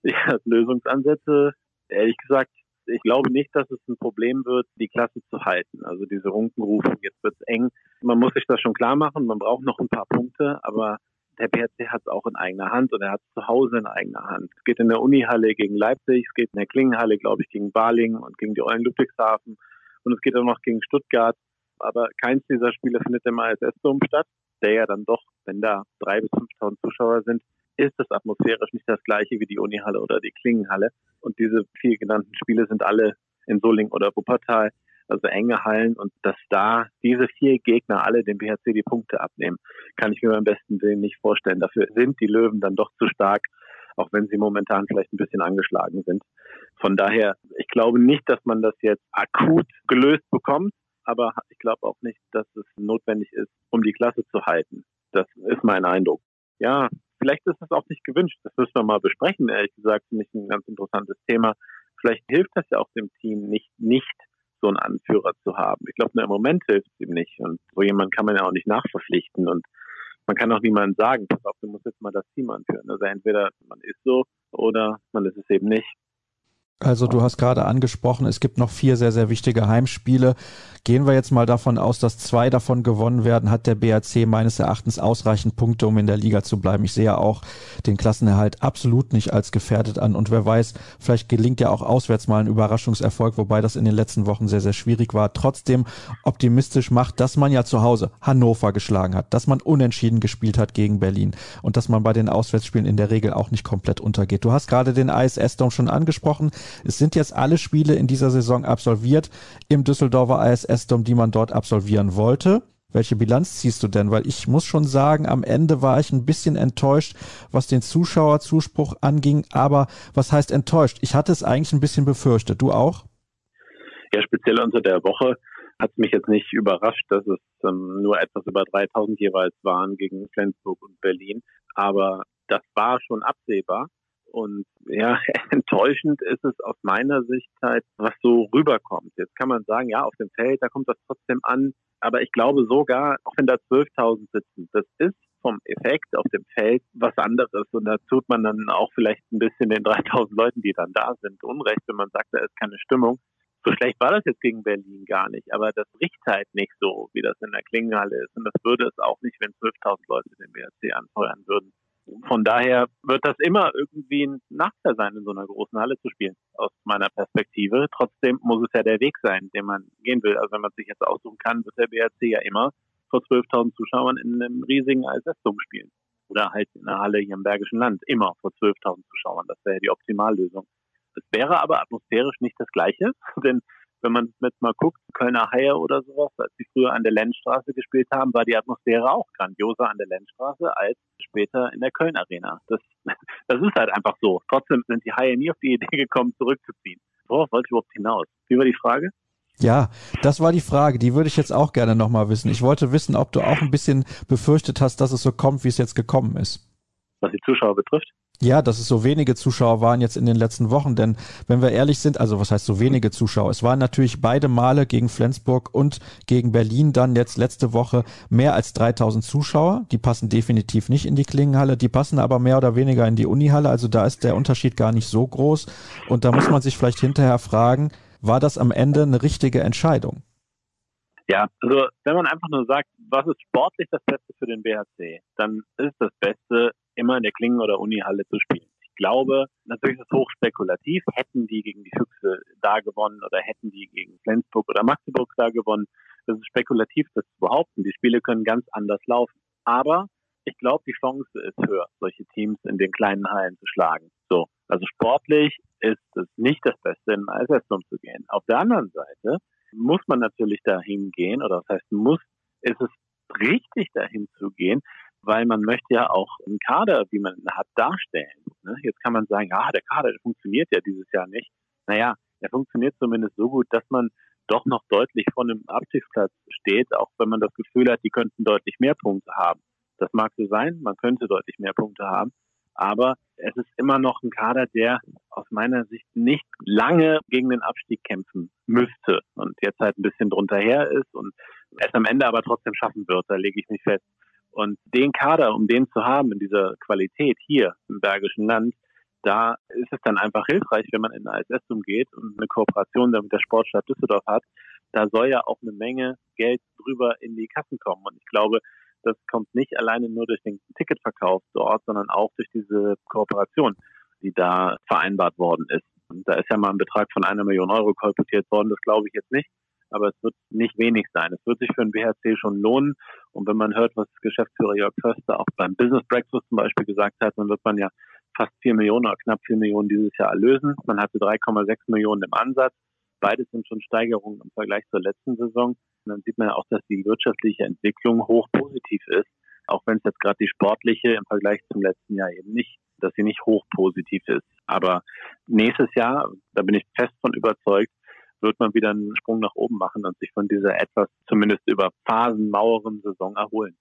ja, Lösungsansätze, ehrlich gesagt, ich glaube nicht, dass es ein Problem wird, die Klasse zu halten. Also diese Runkenrufung, jetzt wird's eng. Man muss sich das schon klar machen, man braucht noch ein paar Punkte, aber der BRC hat es auch in eigener Hand und er hat es zu Hause in eigener Hand. Es geht in der Unihalle gegen Leipzig, es geht in der Klingenhalle, glaube ich, gegen Baling und gegen die Eulen Ludwigshafen und es geht auch noch gegen Stuttgart. Aber keins dieser Spiele findet im ISS-Dom statt, der ja dann doch, wenn da drei bis 5.000 Zuschauer sind, ist es atmosphärisch nicht das gleiche wie die Unihalle oder die Klingenhalle. Und diese vier genannten Spiele sind alle in Solingen oder Wuppertal, also enge Hallen. Und dass da diese vier Gegner alle dem BHC die Punkte abnehmen, kann ich mir beim besten Willen nicht vorstellen. Dafür sind die Löwen dann doch zu stark, auch wenn sie momentan vielleicht ein bisschen angeschlagen sind. Von daher, ich glaube nicht, dass man das jetzt akut gelöst bekommt, aber ich glaube auch nicht, dass es notwendig ist, um die Klasse zu halten. Das ist mein Eindruck. Ja, Vielleicht ist es auch nicht gewünscht. Das müssen wir mal besprechen. Ehrlich gesagt, finde ich ein ganz interessantes Thema. Vielleicht hilft das ja auch dem Team nicht, nicht so einen Anführer zu haben. Ich glaube, nur im Moment hilft es ihm nicht. Und so jemand kann man ja auch nicht nachverpflichten. Und man kann auch niemandem sagen, pass auf, du musst jetzt mal das Team anführen. Also entweder man ist so oder man ist es eben nicht. Also du hast gerade angesprochen, es gibt noch vier sehr, sehr wichtige Heimspiele. Gehen wir jetzt mal davon aus, dass zwei davon gewonnen werden, hat der BRC meines Erachtens ausreichend Punkte, um in der Liga zu bleiben. Ich sehe auch den Klassenerhalt absolut nicht als gefährdet an. Und wer weiß, vielleicht gelingt ja auch auswärts mal ein Überraschungserfolg, wobei das in den letzten Wochen sehr, sehr schwierig war. Trotzdem optimistisch macht, dass man ja zu Hause Hannover geschlagen hat, dass man unentschieden gespielt hat gegen Berlin und dass man bei den Auswärtsspielen in der Regel auch nicht komplett untergeht. Du hast gerade den ISS-Dom schon angesprochen. Es sind jetzt alle Spiele in dieser Saison absolviert im Düsseldorfer ISS-Dom, die man dort absolvieren wollte. Welche Bilanz ziehst du denn? Weil ich muss schon sagen, am Ende war ich ein bisschen enttäuscht, was den Zuschauerzuspruch anging. Aber was heißt enttäuscht? Ich hatte es eigentlich ein bisschen befürchtet. Du auch? Ja, speziell unter der Woche hat es mich jetzt nicht überrascht, dass es ähm, nur etwas über 3000 jeweils waren gegen Flensburg und Berlin. Aber das war schon absehbar. Und ja, enttäuschend ist es aus meiner Sicht halt, was so rüberkommt. Jetzt kann man sagen, ja, auf dem Feld, da kommt das trotzdem an. Aber ich glaube sogar, auch wenn da 12.000 sitzen, das ist vom Effekt auf dem Feld was anderes. Und da tut man dann auch vielleicht ein bisschen den 3000 Leuten, die dann da sind, Unrecht, wenn man sagt, da ist keine Stimmung. So schlecht war das jetzt gegen Berlin gar nicht, aber das riecht halt nicht so, wie das in der Klingenhalle ist. Und das würde es auch nicht, wenn 12.000 Leute den BRC anfeuern würden von daher wird das immer irgendwie ein Nachteil sein, in so einer großen Halle zu spielen, aus meiner Perspektive. Trotzdem muss es ja der Weg sein, den man gehen will. Also wenn man sich jetzt aussuchen kann, wird der BRC ja immer vor 12.000 Zuschauern in einem riesigen ISS-Dom spielen. Oder halt in einer Halle hier im Bergischen Land, immer vor 12.000 Zuschauern. Das wäre die Optimallösung. Es wäre aber atmosphärisch nicht das Gleiche, denn wenn man jetzt mal guckt, Kölner Haie oder sowas, als sie früher an der Lenzstraße gespielt haben, war die Atmosphäre auch grandioser an der Lenzstraße als später in der Köln Arena. Das, das ist halt einfach so. Trotzdem sind die Haie nie auf die Idee gekommen, zurückzuziehen. Worauf wollte ich überhaupt hinaus? Wie war die Frage? Ja, das war die Frage. Die würde ich jetzt auch gerne nochmal wissen. Ich wollte wissen, ob du auch ein bisschen befürchtet hast, dass es so kommt, wie es jetzt gekommen ist. Was die Zuschauer betrifft? Ja, dass es so wenige Zuschauer waren jetzt in den letzten Wochen, denn wenn wir ehrlich sind, also was heißt so wenige Zuschauer? Es waren natürlich beide Male gegen Flensburg und gegen Berlin dann jetzt letzte Woche mehr als 3000 Zuschauer. Die passen definitiv nicht in die Klingenhalle, die passen aber mehr oder weniger in die Unihalle, also da ist der Unterschied gar nicht so groß und da muss man sich vielleicht hinterher fragen, war das am Ende eine richtige Entscheidung? Ja, also wenn man einfach nur sagt, was ist sportlich das Beste für den BHC, dann ist das Beste, immer in der Klingen- oder Unihalle zu spielen. Ich glaube, natürlich ist es hochspekulativ. Hätten die gegen die Füchse da gewonnen oder hätten die gegen Flensburg oder Magdeburg da gewonnen, das ist spekulativ, das zu behaupten. Die Spiele können ganz anders laufen. Aber ich glaube, die Chance ist höher, solche Teams in den kleinen Hallen zu schlagen. So, also sportlich ist es nicht das Beste, in den ISS zu gehen. Auf der anderen Seite muss man natürlich dahin gehen, oder das heißt, muss, ist es richtig dahin zu gehen, weil man möchte ja auch einen Kader, wie man hat, darstellen. Ne? Jetzt kann man sagen, ja, der Kader der funktioniert ja dieses Jahr nicht. Naja, er funktioniert zumindest so gut, dass man doch noch deutlich von einem Abstiegsplatz steht, auch wenn man das Gefühl hat, die könnten deutlich mehr Punkte haben. Das mag so sein, man könnte deutlich mehr Punkte haben, aber es ist immer noch ein Kader, der aus meiner Sicht nicht lange gegen den Abstieg kämpfen müsste und jetzt halt ein bisschen drunter her ist und es am Ende aber trotzdem schaffen wird, da lege ich mich fest. Und den Kader, um den zu haben in dieser Qualität hier im Bergischen Land, da ist es dann einfach hilfreich, wenn man in eine ISS umgeht und eine Kooperation mit der Sportstadt Düsseldorf hat. Da soll ja auch eine Menge Geld drüber in die Kassen kommen. Und ich glaube, das kommt nicht alleine nur durch den Ticketverkauf dort, sondern auch durch diese Kooperation, die da vereinbart worden ist. Und da ist ja mal ein Betrag von einer Million Euro kolportiert worden, das glaube ich jetzt nicht. Aber es wird nicht wenig sein. Es wird sich für den BHC schon lohnen. Und wenn man hört, was Geschäftsführer Jörg Förster auch beim Business Breakfast zum Beispiel gesagt hat, dann wird man ja fast vier Millionen oder knapp vier Millionen dieses Jahr erlösen. Man hatte 3,6 Millionen im Ansatz. Beides sind schon Steigerungen im Vergleich zur letzten Saison. Und dann sieht man ja auch, dass die wirtschaftliche Entwicklung hoch positiv ist, auch wenn es jetzt gerade die sportliche im Vergleich zum letzten Jahr eben nicht, dass sie nicht hoch positiv ist. Aber nächstes Jahr, da bin ich fest von überzeugt, wird man wieder einen Sprung nach oben machen und sich von dieser etwas zumindest über Phasen maueren Saison erholen.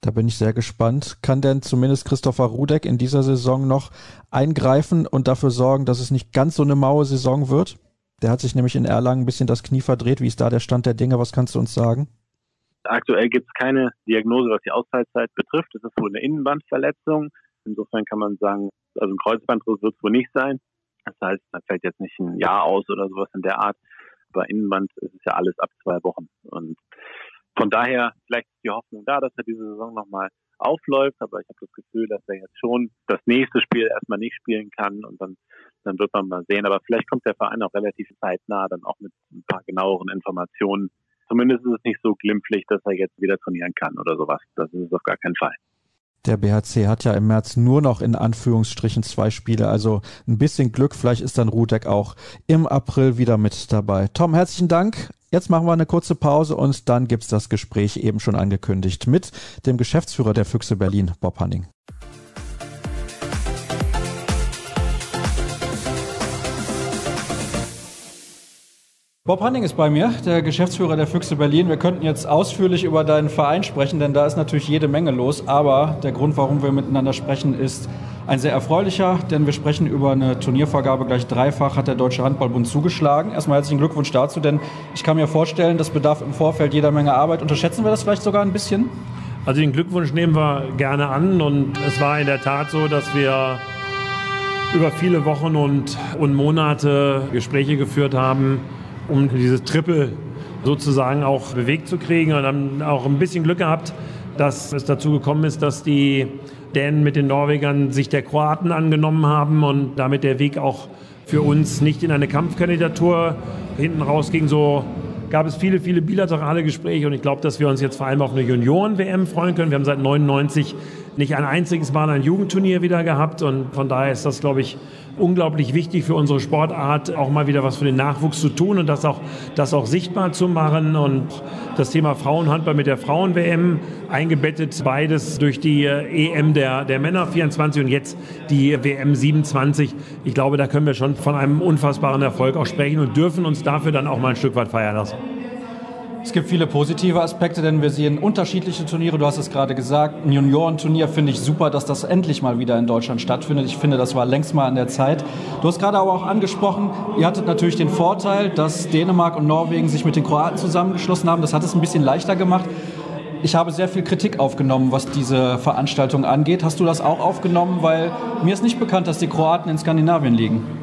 Da bin ich sehr gespannt. Kann denn zumindest Christopher Rudek in dieser Saison noch eingreifen und dafür sorgen, dass es nicht ganz so eine maue Saison wird? Der hat sich nämlich in Erlangen ein bisschen das Knie verdreht. Wie ist da der Stand der Dinge? Was kannst du uns sagen? Aktuell gibt es keine Diagnose, was die Ausfallzeit betrifft. Es ist wohl eine Innenbandverletzung. Insofern kann man sagen, also ein Kreuzbandriss wird es wohl nicht sein. Das heißt, man fällt jetzt nicht ein Jahr aus oder sowas in der Art. Bei Innenband ist es ja alles ab zwei Wochen. Und von daher vielleicht die Hoffnung da, dass er diese Saison nochmal aufläuft, aber ich habe das Gefühl, dass er jetzt schon das nächste Spiel erstmal nicht spielen kann und dann, dann wird man mal sehen. Aber vielleicht kommt der Verein auch relativ zeitnah dann auch mit ein paar genaueren Informationen. Zumindest ist es nicht so glimpflich, dass er jetzt wieder trainieren kann oder sowas. Das ist es auf gar keinen Fall. Der BHC hat ja im März nur noch in Anführungsstrichen zwei Spiele, also ein bisschen Glück. Vielleicht ist dann Rudek auch im April wieder mit dabei. Tom, herzlichen Dank. Jetzt machen wir eine kurze Pause und dann gibt's das Gespräch eben schon angekündigt mit dem Geschäftsführer der Füchse Berlin, Bob Hanning. Bob Hanning ist bei mir, der Geschäftsführer der Füchse Berlin. Wir könnten jetzt ausführlich über deinen Verein sprechen, denn da ist natürlich jede Menge los. Aber der Grund, warum wir miteinander sprechen, ist ein sehr erfreulicher, denn wir sprechen über eine Turniervergabe. Gleich dreifach hat der Deutsche Handballbund zugeschlagen. Erstmal herzlichen Glückwunsch dazu, denn ich kann mir vorstellen, das bedarf im Vorfeld jeder Menge Arbeit. Unterschätzen wir das vielleicht sogar ein bisschen? Also den Glückwunsch nehmen wir gerne an und es war in der Tat so, dass wir über viele Wochen und, und Monate Gespräche geführt haben, um dieses Triple sozusagen auch bewegt zu kriegen und haben auch ein bisschen Glück gehabt, dass es dazu gekommen ist, dass die Dänen mit den Norwegern sich der Kroaten angenommen haben und damit der Weg auch für uns nicht in eine Kampfkandidatur hinten rausging. So gab es viele, viele bilaterale Gespräche und ich glaube, dass wir uns jetzt vor allem auf eine Junioren-WM freuen können. Wir haben seit 99 nicht ein einziges Mal ein Jugendturnier wieder gehabt und von daher ist das, glaube ich, unglaublich wichtig für unsere Sportart, auch mal wieder was für den Nachwuchs zu tun und das auch, das auch sichtbar zu machen. Und das Thema Frauenhandball mit der Frauen-WM eingebettet, beides durch die äh, EM der, der Männer 24 und jetzt die WM 27. Ich glaube, da können wir schon von einem unfassbaren Erfolg auch sprechen und dürfen uns dafür dann auch mal ein Stück weit feiern lassen. Es gibt viele positive Aspekte, denn wir sehen unterschiedliche Turniere. Du hast es gerade gesagt. Ein Juniorenturnier finde ich super, dass das endlich mal wieder in Deutschland stattfindet. Ich finde, das war längst mal an der Zeit. Du hast gerade aber auch angesprochen, ihr hattet natürlich den Vorteil, dass Dänemark und Norwegen sich mit den Kroaten zusammengeschlossen haben. Das hat es ein bisschen leichter gemacht. Ich habe sehr viel Kritik aufgenommen, was diese Veranstaltung angeht. Hast du das auch aufgenommen? Weil mir ist nicht bekannt, dass die Kroaten in Skandinavien liegen.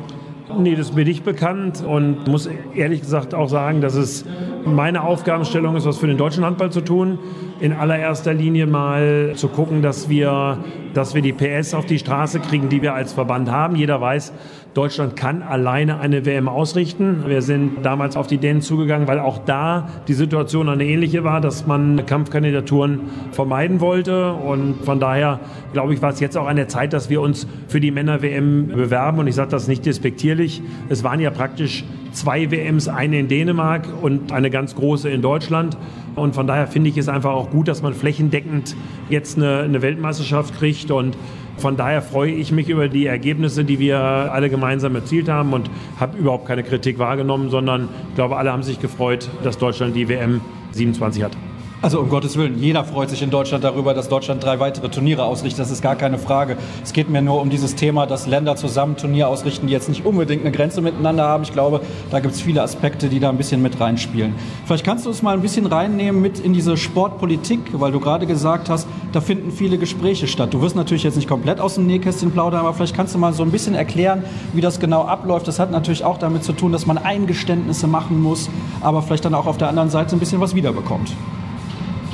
Nee, das ist mir nicht bekannt und muss ehrlich gesagt auch sagen, dass es meine Aufgabenstellung ist, was für den deutschen Handball zu tun. In allererster Linie mal zu gucken, dass wir, dass wir die PS auf die Straße kriegen, die wir als Verband haben. Jeder weiß, Deutschland kann alleine eine WM ausrichten. Wir sind damals auf die Dänen zugegangen, weil auch da die Situation eine ähnliche war, dass man Kampfkandidaturen vermeiden wollte. Und von daher, glaube ich, war es jetzt auch an der Zeit, dass wir uns für die Männer-WM bewerben. Und ich sage das nicht despektierlich. Es waren ja praktisch zwei WMs, eine in Dänemark und eine ganz große in Deutschland. Und von daher finde ich es einfach auch gut, dass man flächendeckend jetzt eine, eine Weltmeisterschaft kriegt. Und von daher freue ich mich über die Ergebnisse, die wir alle gemeinsam erzielt haben und habe überhaupt keine Kritik wahrgenommen, sondern ich glaube, alle haben sich gefreut, dass Deutschland die WM 27 hat. Also um Gottes Willen, jeder freut sich in Deutschland darüber, dass Deutschland drei weitere Turniere ausrichtet. Das ist gar keine Frage. Es geht mir nur um dieses Thema, dass Länder zusammen Turnier ausrichten, die jetzt nicht unbedingt eine Grenze miteinander haben. Ich glaube, da gibt es viele Aspekte, die da ein bisschen mit reinspielen. Vielleicht kannst du uns mal ein bisschen reinnehmen mit in diese Sportpolitik, weil du gerade gesagt hast, da finden viele Gespräche statt. Du wirst natürlich jetzt nicht komplett aus dem Nähkästchen plaudern, aber vielleicht kannst du mal so ein bisschen erklären, wie das genau abläuft. Das hat natürlich auch damit zu tun, dass man Eingeständnisse machen muss, aber vielleicht dann auch auf der anderen Seite ein bisschen was wiederbekommt.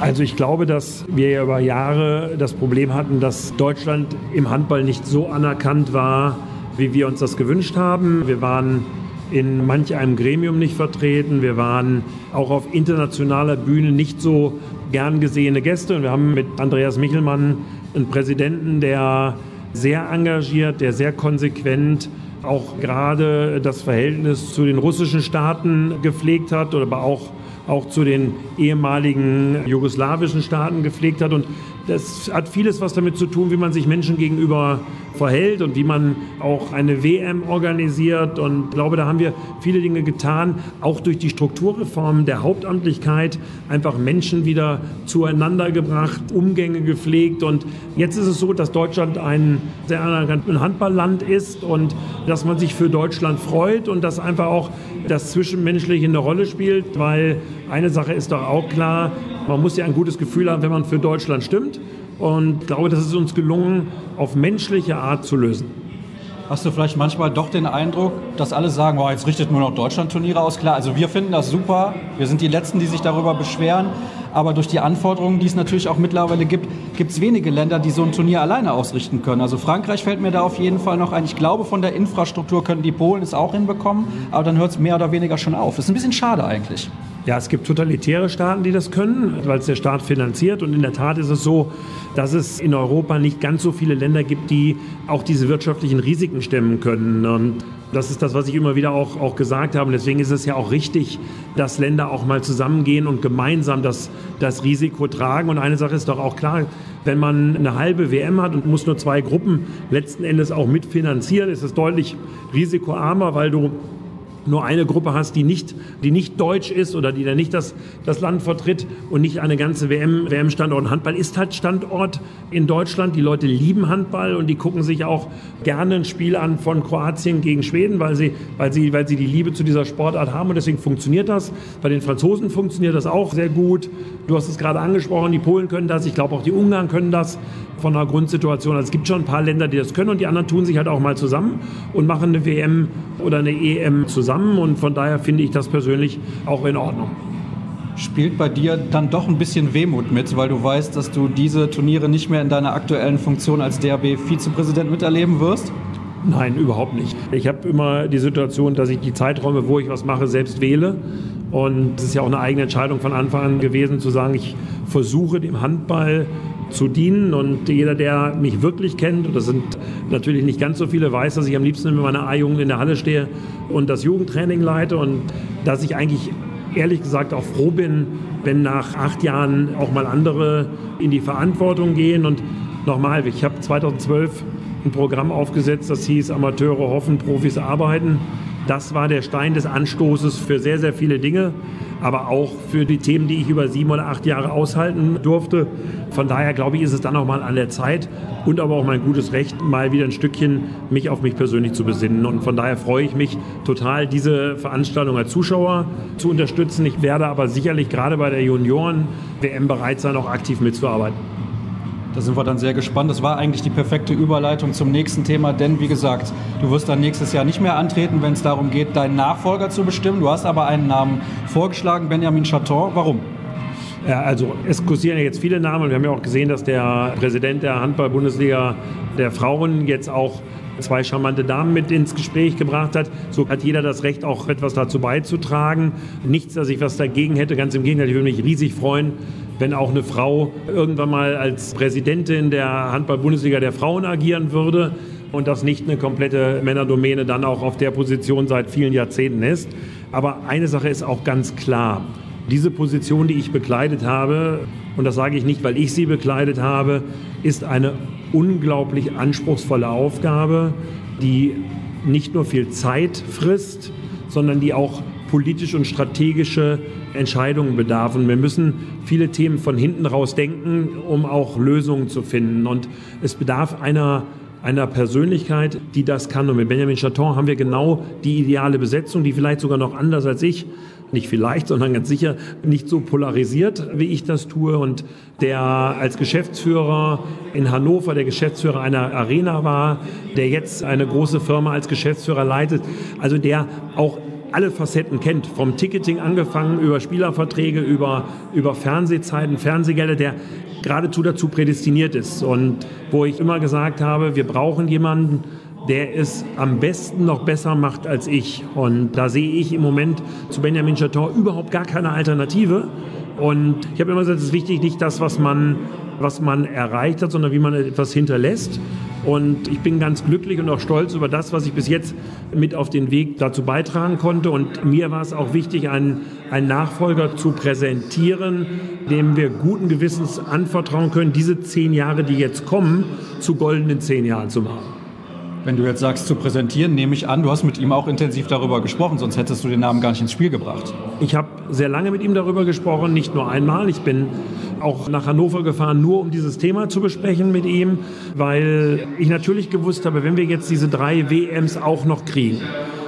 Also ich glaube, dass wir ja über Jahre das Problem hatten, dass Deutschland im Handball nicht so anerkannt war, wie wir uns das gewünscht haben. Wir waren in manch einem Gremium nicht vertreten. Wir waren auch auf internationaler Bühne nicht so gern gesehene Gäste. Und wir haben mit Andreas Michelmann einen Präsidenten, der sehr engagiert, der sehr konsequent auch gerade das Verhältnis zu den russischen Staaten gepflegt hat, aber auch auch zu den ehemaligen jugoslawischen Staaten gepflegt hat. Und das hat vieles was damit zu tun, wie man sich Menschen gegenüber verhält und wie man auch eine WM organisiert. Und ich glaube, da haben wir viele Dinge getan, auch durch die Strukturreformen der Hauptamtlichkeit, einfach Menschen wieder zueinander gebracht, Umgänge gepflegt. Und jetzt ist es so, dass Deutschland ein sehr anerkanntes Handballland ist und dass man sich für Deutschland freut und dass einfach auch das Zwischenmenschliche eine Rolle spielt, weil eine Sache ist doch auch klar, man muss ja ein gutes Gefühl haben, wenn man für Deutschland stimmt. Und ich glaube, das ist uns gelungen, auf menschliche Art zu lösen. Hast du vielleicht manchmal doch den Eindruck, dass alle sagen, oh, jetzt richtet nur noch Deutschland Turniere aus? Klar, also wir finden das super. Wir sind die Letzten, die sich darüber beschweren. Aber durch die Anforderungen, die es natürlich auch mittlerweile gibt, gibt es wenige Länder, die so ein Turnier alleine ausrichten können. Also Frankreich fällt mir da auf jeden Fall noch ein. Ich glaube, von der Infrastruktur können die Polen es auch hinbekommen. Aber dann hört es mehr oder weniger schon auf. Das ist ein bisschen schade eigentlich. Ja, es gibt totalitäre Staaten, die das können, weil es der Staat finanziert. Und in der Tat ist es so, dass es in Europa nicht ganz so viele Länder gibt, die auch diese wirtschaftlichen Risiken stemmen können. Und das ist das, was ich immer wieder auch, auch gesagt habe. Und deswegen ist es ja auch richtig, dass Länder auch mal zusammengehen und gemeinsam das, das Risiko tragen. Und eine Sache ist doch auch klar, wenn man eine halbe WM hat und muss nur zwei Gruppen letzten Endes auch mitfinanzieren, ist es deutlich risikoarmer, weil du nur eine Gruppe hast, die nicht, die nicht deutsch ist oder die dann nicht das, das Land vertritt und nicht eine ganze WM, WM-Standort. Handball ist halt Standort in Deutschland. Die Leute lieben Handball und die gucken sich auch gerne ein Spiel an von Kroatien gegen Schweden, weil sie, weil sie, weil sie die Liebe zu dieser Sportart haben und deswegen funktioniert das. Bei den Franzosen funktioniert das auch sehr gut. Du hast es gerade angesprochen, die Polen können das. Ich glaube auch die Ungarn können das von der Grundsituation. Also es gibt schon ein paar Länder, die das können und die anderen tun sich halt auch mal zusammen und machen eine WM oder eine EM zusammen und von daher finde ich das persönlich auch in Ordnung. Spielt bei dir dann doch ein bisschen Wehmut mit, weil du weißt, dass du diese Turniere nicht mehr in deiner aktuellen Funktion als DRB-Vizepräsident miterleben wirst? Nein, überhaupt nicht. Ich habe immer die Situation, dass ich die Zeiträume, wo ich was mache, selbst wähle. Und es ist ja auch eine eigene Entscheidung von Anfang an gewesen, zu sagen, ich versuche dem Handball zu dienen. Und jeder, der mich wirklich kennt, und das sind natürlich nicht ganz so viele, weiß, dass ich am liebsten mit meiner A-Jugend in der Halle stehe und das Jugendtraining leite und dass ich eigentlich ehrlich gesagt auch froh bin, wenn nach acht Jahren auch mal andere in die Verantwortung gehen. Und nochmal, ich habe 2012 ein Programm aufgesetzt, das hieß Amateure hoffen, Profis arbeiten. Das war der Stein des Anstoßes für sehr, sehr viele Dinge, aber auch für die Themen, die ich über sieben oder acht Jahre aushalten durfte. Von daher glaube ich, ist es dann auch mal an der Zeit und aber auch mein gutes Recht, mal wieder ein Stückchen mich auf mich persönlich zu besinnen. Und von daher freue ich mich total, diese Veranstaltung als Zuschauer zu unterstützen. Ich werde aber sicherlich gerade bei der Junioren-WM bereit sein, auch aktiv mitzuarbeiten. Da sind wir dann sehr gespannt. Das war eigentlich die perfekte Überleitung zum nächsten Thema, denn wie gesagt, du wirst dann nächstes Jahr nicht mehr antreten, wenn es darum geht, deinen Nachfolger zu bestimmen. Du hast aber einen Namen vorgeschlagen, Benjamin Chaton. Warum? Ja, also es kursieren ja jetzt viele Namen wir haben ja auch gesehen, dass der Präsident der Handball-Bundesliga der Frauen jetzt auch zwei charmante Damen mit ins Gespräch gebracht hat. So hat jeder das Recht, auch etwas dazu beizutragen. Nichts, dass ich was dagegen hätte, ganz im Gegenteil, ich würde mich riesig freuen, wenn auch eine Frau irgendwann mal als Präsidentin der Handball-Bundesliga der Frauen agieren würde und das nicht eine komplette Männerdomäne dann auch auf der Position seit vielen Jahrzehnten ist. Aber eine Sache ist auch ganz klar. Diese Position, die ich bekleidet habe, und das sage ich nicht, weil ich sie bekleidet habe, ist eine unglaublich anspruchsvolle Aufgabe, die nicht nur viel Zeit frisst, sondern die auch politische und strategische Entscheidungen bedarf. Und wir müssen viele Themen von hinten raus denken, um auch Lösungen zu finden. Und es bedarf einer einer Persönlichkeit, die das kann. Und mit Benjamin Chaton haben wir genau die ideale Besetzung, die vielleicht sogar noch anders als ich nicht vielleicht, sondern ganz sicher nicht so polarisiert, wie ich das tue und der als Geschäftsführer in Hannover der Geschäftsführer einer Arena war, der jetzt eine große Firma als Geschäftsführer leitet, also der auch alle Facetten kennt, vom Ticketing angefangen, über Spielerverträge, über, über Fernsehzeiten, Fernsehgelder, der geradezu dazu prädestiniert ist. Und wo ich immer gesagt habe, wir brauchen jemanden, der es am besten noch besser macht als ich. Und da sehe ich im Moment zu Benjamin Chaton überhaupt gar keine Alternative. Und ich habe immer gesagt, es ist wichtig, nicht das, was man, was man erreicht hat, sondern wie man etwas hinterlässt. Und ich bin ganz glücklich und auch stolz über das, was ich bis jetzt mit auf den Weg dazu beitragen konnte. Und mir war es auch wichtig, einen, einen Nachfolger zu präsentieren, dem wir guten Gewissens anvertrauen können, diese zehn Jahre, die jetzt kommen, zu goldenen zehn Jahren zu machen. Wenn du jetzt sagst zu präsentieren, nehme ich an, du hast mit ihm auch intensiv darüber gesprochen, sonst hättest du den Namen gar nicht ins Spiel gebracht. Ich habe sehr lange mit ihm darüber gesprochen, nicht nur einmal. Ich bin auch nach Hannover gefahren, nur um dieses Thema zu besprechen mit ihm, weil ich natürlich gewusst habe, wenn wir jetzt diese drei WMs auch noch kriegen,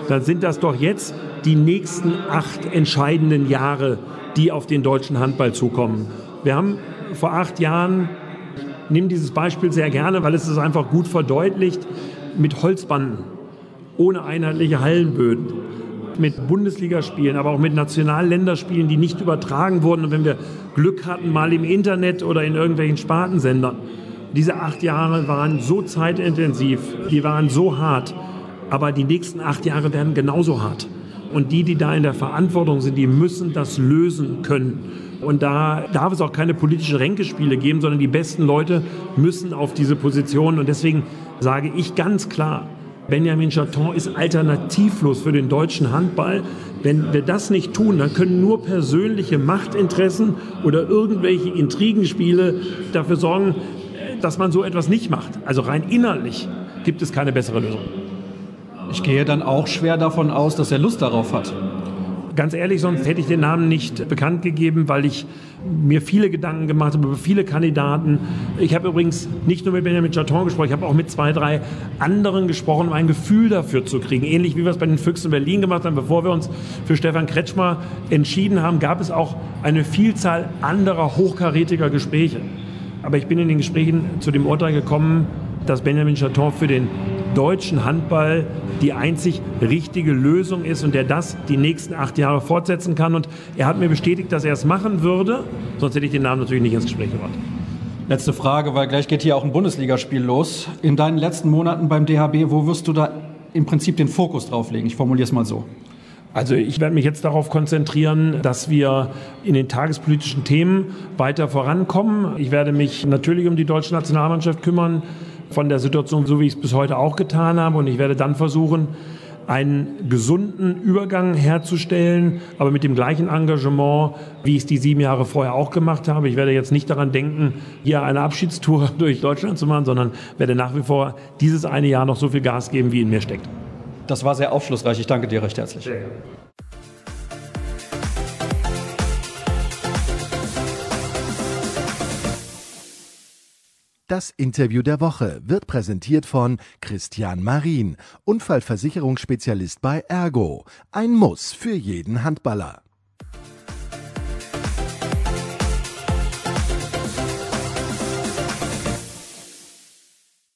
dann sind das doch jetzt die nächsten acht entscheidenden Jahre, die auf den deutschen Handball zukommen. Wir haben vor acht Jahren, ich nehme dieses Beispiel sehr gerne, weil es es einfach gut verdeutlicht, mit Holzbanden, ohne einheitliche Hallenböden, mit Bundesligaspielen, aber auch mit Nationalländerspielen, die nicht übertragen wurden. Und wenn wir Glück hatten, mal im Internet oder in irgendwelchen Spartensendern. Diese acht Jahre waren so zeitintensiv, die waren so hart. Aber die nächsten acht Jahre werden genauso hart. Und die, die da in der Verantwortung sind, die müssen das lösen können. Und da darf es auch keine politischen Ränkespiele geben, sondern die besten Leute müssen auf diese Position. Und deswegen sage ich ganz klar, Benjamin Chaton ist alternativlos für den deutschen Handball. Wenn wir das nicht tun, dann können nur persönliche Machtinteressen oder irgendwelche Intrigenspiele dafür sorgen, dass man so etwas nicht macht. Also rein innerlich gibt es keine bessere Lösung. Ich gehe dann auch schwer davon aus, dass er Lust darauf hat. Ganz ehrlich, sonst hätte ich den Namen nicht bekannt gegeben, weil ich mir viele Gedanken gemacht habe über viele Kandidaten. Ich habe übrigens nicht nur mit Benjamin Chaton gesprochen, ich habe auch mit zwei, drei anderen gesprochen, um ein Gefühl dafür zu kriegen. Ähnlich wie wir es bei den Füchsen Berlin gemacht haben. Bevor wir uns für Stefan Kretschmer entschieden haben, gab es auch eine Vielzahl anderer hochkarätiger Gespräche. Aber ich bin in den Gesprächen zu dem Urteil gekommen, dass Benjamin Chaton für den deutschen Handball die einzig richtige Lösung ist und der das die nächsten acht Jahre fortsetzen kann. Und er hat mir bestätigt, dass er es machen würde, sonst hätte ich den Namen natürlich nicht ins Gespräch gebracht. Letzte Frage, weil gleich geht hier auch ein Bundesligaspiel los. In deinen letzten Monaten beim DHB, wo wirst du da im Prinzip den Fokus drauf legen? Ich formuliere es mal so. Also ich werde mich jetzt darauf konzentrieren, dass wir in den tagespolitischen Themen weiter vorankommen. Ich werde mich natürlich um die deutsche Nationalmannschaft kümmern von der Situation, so wie ich es bis heute auch getan habe. Und ich werde dann versuchen, einen gesunden Übergang herzustellen, aber mit dem gleichen Engagement, wie ich es die sieben Jahre vorher auch gemacht habe. Ich werde jetzt nicht daran denken, hier eine Abschiedstour durch Deutschland zu machen, sondern werde nach wie vor dieses eine Jahr noch so viel Gas geben, wie in mir steckt. Das war sehr aufschlussreich. Ich danke dir recht herzlich. Sehr Das Interview der Woche wird präsentiert von Christian Marin, Unfallversicherungsspezialist bei Ergo. Ein Muss für jeden Handballer.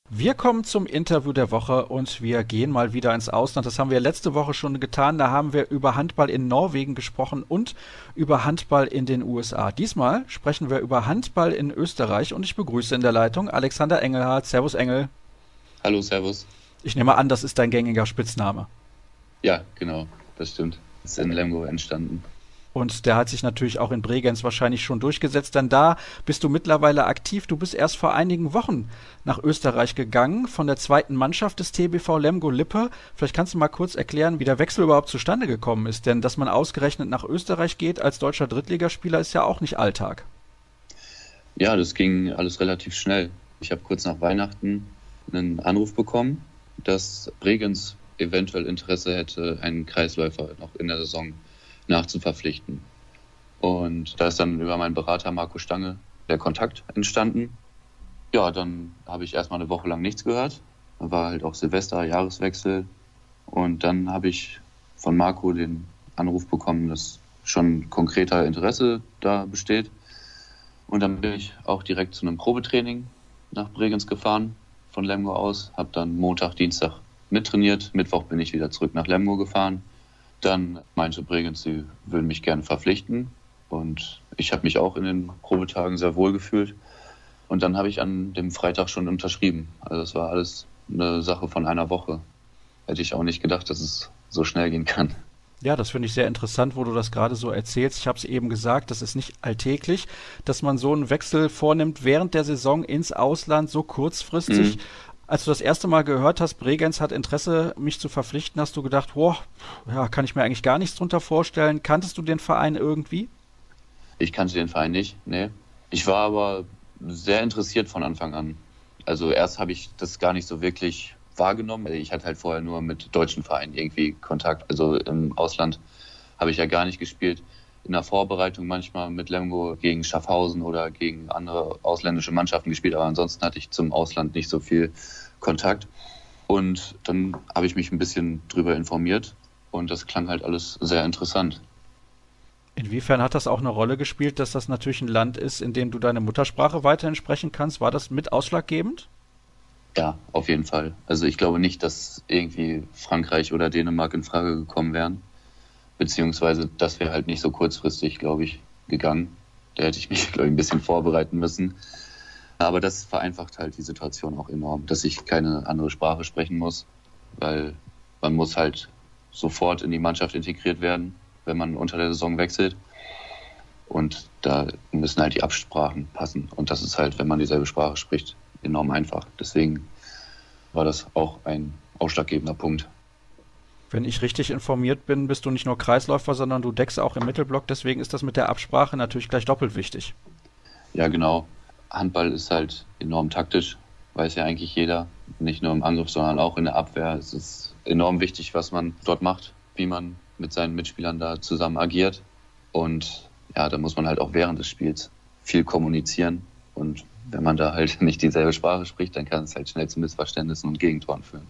Wir kommen zum Interview der Woche und wir gehen mal wieder ins Ausland. Das haben wir letzte Woche schon getan. Da haben wir über Handball in Norwegen gesprochen und über Handball in den USA. Diesmal sprechen wir über Handball in Österreich und ich begrüße in der Leitung Alexander Engelhardt. Servus Engel. Hallo, Servus. Ich nehme an, das ist dein gängiger Spitzname. Ja, genau, das stimmt. Das ist in Lemgo entstanden. Und der hat sich natürlich auch in Bregenz wahrscheinlich schon durchgesetzt, denn da bist du mittlerweile aktiv. Du bist erst vor einigen Wochen nach Österreich gegangen von der zweiten Mannschaft des TBV Lemgo Lippe. Vielleicht kannst du mal kurz erklären, wie der Wechsel überhaupt zustande gekommen ist, denn dass man ausgerechnet nach Österreich geht als deutscher Drittligaspieler ist ja auch nicht Alltag. Ja, das ging alles relativ schnell. Ich habe kurz nach Weihnachten einen Anruf bekommen, dass Bregenz eventuell Interesse hätte, einen Kreisläufer noch in der Saison nachzuverpflichten. Und da ist dann über meinen Berater Marco Stange der Kontakt entstanden. Ja, dann habe ich erstmal eine Woche lang nichts gehört. War halt auch Silvester, Jahreswechsel. Und dann habe ich von Marco den Anruf bekommen, dass schon konkreter Interesse da besteht. Und dann bin ich auch direkt zu einem Probetraining nach Bregenz gefahren, von Lemgo aus. Habe dann Montag, Dienstag mittrainiert. Mittwoch bin ich wieder zurück nach Lemgo gefahren. Dann meinte Bregenz, sie würden mich gerne verpflichten. Und ich habe mich auch in den Probetagen sehr wohl gefühlt. Und dann habe ich an dem Freitag schon unterschrieben. Also es war alles eine Sache von einer Woche. Hätte ich auch nicht gedacht, dass es so schnell gehen kann. Ja, das finde ich sehr interessant, wo du das gerade so erzählst. Ich habe es eben gesagt, das ist nicht alltäglich, dass man so einen Wechsel vornimmt während der Saison ins Ausland so kurzfristig. Mhm. Als du das erste Mal gehört hast, Bregenz hat Interesse, mich zu verpflichten, hast du gedacht, boah, ja, kann ich mir eigentlich gar nichts drunter vorstellen. Kanntest du den Verein irgendwie? Ich kannte den Verein nicht, nee. Ich war aber sehr interessiert von Anfang an. Also erst habe ich das gar nicht so wirklich wahrgenommen. Ich hatte halt vorher nur mit deutschen Vereinen irgendwie Kontakt. Also im Ausland habe ich ja gar nicht gespielt. In der Vorbereitung manchmal mit Lemgo gegen Schaffhausen oder gegen andere ausländische Mannschaften gespielt, aber ansonsten hatte ich zum Ausland nicht so viel Kontakt. Und dann habe ich mich ein bisschen drüber informiert und das klang halt alles sehr interessant. Inwiefern hat das auch eine Rolle gespielt, dass das natürlich ein Land ist, in dem du deine Muttersprache weiterhin sprechen kannst? War das mit ausschlaggebend? Ja, auf jeden Fall. Also ich glaube nicht, dass irgendwie Frankreich oder Dänemark in Frage gekommen wären. Beziehungsweise das wäre halt nicht so kurzfristig, glaube ich, gegangen. Da hätte ich mich, glaube ich, ein bisschen vorbereiten müssen. Aber das vereinfacht halt die Situation auch enorm, dass ich keine andere Sprache sprechen muss, weil man muss halt sofort in die Mannschaft integriert werden, wenn man unter der Saison wechselt. Und da müssen halt die Absprachen passen. Und das ist halt, wenn man dieselbe Sprache spricht, enorm einfach. Deswegen war das auch ein ausschlaggebender Punkt. Wenn ich richtig informiert bin, bist du nicht nur Kreisläufer, sondern du deckst auch im Mittelblock. Deswegen ist das mit der Absprache natürlich gleich doppelt wichtig. Ja, genau. Handball ist halt enorm taktisch, weiß ja eigentlich jeder. Nicht nur im Angriff, sondern auch in der Abwehr. Es ist enorm wichtig, was man dort macht, wie man mit seinen Mitspielern da zusammen agiert. Und ja, da muss man halt auch während des Spiels viel kommunizieren. Und wenn man da halt nicht dieselbe Sprache spricht, dann kann es halt schnell zu Missverständnissen und Gegentoren führen.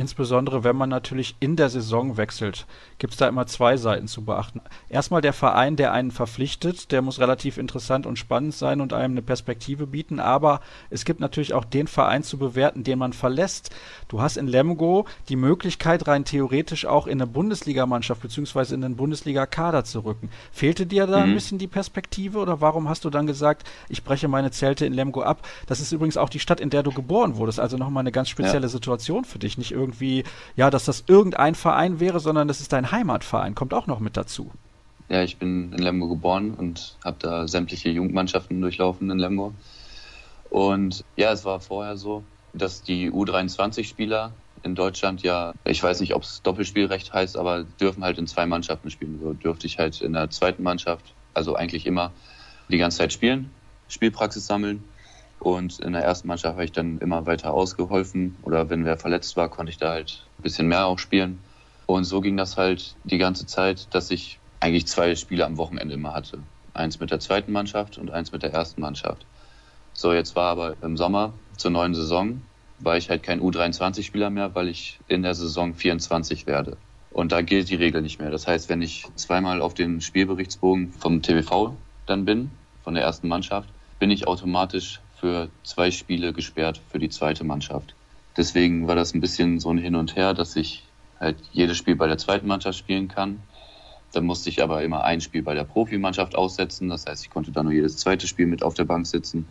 Insbesondere wenn man natürlich in der Saison wechselt, gibt es da immer zwei Seiten zu beachten. Erstmal der Verein, der einen verpflichtet, der muss relativ interessant und spannend sein und einem eine Perspektive bieten, aber es gibt natürlich auch den Verein zu bewerten, den man verlässt. Du hast in Lemgo die Möglichkeit, rein theoretisch auch in eine Bundesligamannschaft bzw. in den Bundesliga-Kader zu rücken. Fehlte dir da mhm. ein bisschen die Perspektive oder warum hast du dann gesagt, ich breche meine Zelte in Lemgo ab? Das ist übrigens auch die Stadt, in der du geboren wurdest, also nochmal eine ganz spezielle ja. Situation für dich, nicht irgendwie irgendwie, ja, dass das irgendein Verein wäre, sondern das ist dein Heimatverein. Kommt auch noch mit dazu. Ja, ich bin in Lemgo geboren und habe da sämtliche Jugendmannschaften durchlaufen in Lemgo. Und ja, es war vorher so, dass die U23-Spieler in Deutschland ja, ich weiß nicht, ob es Doppelspielrecht heißt, aber dürfen halt in zwei Mannschaften spielen. So dürfte ich halt in der zweiten Mannschaft, also eigentlich immer die ganze Zeit spielen, Spielpraxis sammeln und in der ersten Mannschaft habe ich dann immer weiter ausgeholfen. Oder wenn wer verletzt war, konnte ich da halt ein bisschen mehr auch spielen. Und so ging das halt die ganze Zeit, dass ich eigentlich zwei Spiele am Wochenende immer hatte. Eins mit der zweiten Mannschaft und eins mit der ersten Mannschaft. So, jetzt war aber im Sommer zur neuen Saison, war ich halt kein U23-Spieler mehr, weil ich in der Saison 24 werde. Und da gilt die Regel nicht mehr. Das heißt, wenn ich zweimal auf den Spielberichtsbogen vom TBV dann bin, von der ersten Mannschaft, bin ich automatisch für zwei Spiele gesperrt für die zweite Mannschaft. Deswegen war das ein bisschen so ein Hin und Her, dass ich halt jedes Spiel bei der zweiten Mannschaft spielen kann. Dann musste ich aber immer ein Spiel bei der Profimannschaft aussetzen. Das heißt, ich konnte dann nur jedes zweite Spiel mit auf der Bank sitzen.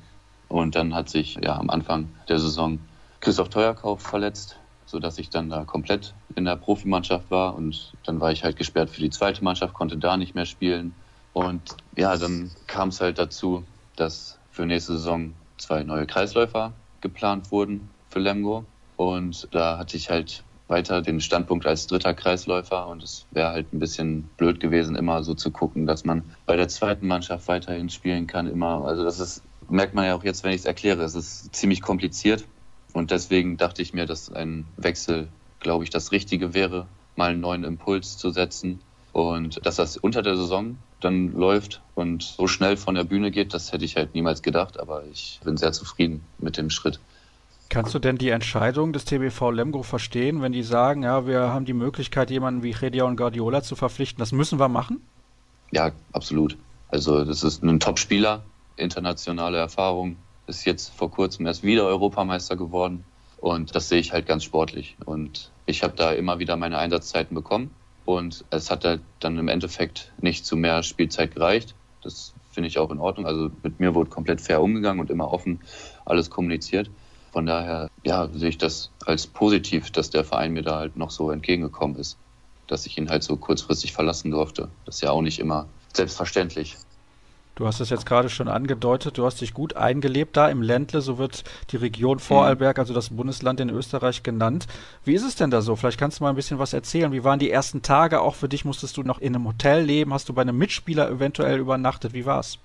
Und dann hat sich ja am Anfang der Saison Christoph Teuerkauf verletzt, sodass ich dann da komplett in der Profimannschaft war. Und dann war ich halt gesperrt für die zweite Mannschaft, konnte da nicht mehr spielen. Und ja, dann kam es halt dazu, dass für nächste Saison zwei neue Kreisläufer geplant wurden für Lemgo. Und da hatte ich halt weiter den Standpunkt als dritter Kreisläufer und es wäre halt ein bisschen blöd gewesen, immer so zu gucken, dass man bei der zweiten Mannschaft weiterhin spielen kann. Immer, also das ist, merkt man ja auch jetzt, wenn ich es erkläre, es ist ziemlich kompliziert und deswegen dachte ich mir, dass ein Wechsel, glaube ich, das Richtige wäre, mal einen neuen Impuls zu setzen. Und dass das unter der Saison dann läuft und so schnell von der Bühne geht, das hätte ich halt niemals gedacht, aber ich bin sehr zufrieden mit dem Schritt. Kannst du denn die Entscheidung des TBV Lemgo verstehen, wenn die sagen, ja, wir haben die Möglichkeit, jemanden wie und Guardiola zu verpflichten, das müssen wir machen? Ja, absolut. Also das ist ein Top-Spieler, internationale Erfahrung, ist jetzt vor kurzem erst wieder Europameister geworden und das sehe ich halt ganz sportlich. Und ich habe da immer wieder meine Einsatzzeiten bekommen und es hat halt dann im Endeffekt nicht zu mehr Spielzeit gereicht. Das finde ich auch in Ordnung. Also mit mir wurde komplett fair umgegangen und immer offen alles kommuniziert. Von daher, ja, sehe ich das als positiv, dass der Verein mir da halt noch so entgegengekommen ist, dass ich ihn halt so kurzfristig verlassen durfte. Das ist ja auch nicht immer selbstverständlich. Du hast es jetzt gerade schon angedeutet, du hast dich gut eingelebt da im Ländle, so wird die Region Vorarlberg, also das Bundesland in Österreich genannt. Wie ist es denn da so? Vielleicht kannst du mal ein bisschen was erzählen. Wie waren die ersten Tage? Auch für dich musstest du noch in einem Hotel leben? Hast du bei einem Mitspieler eventuell übernachtet? Wie war's?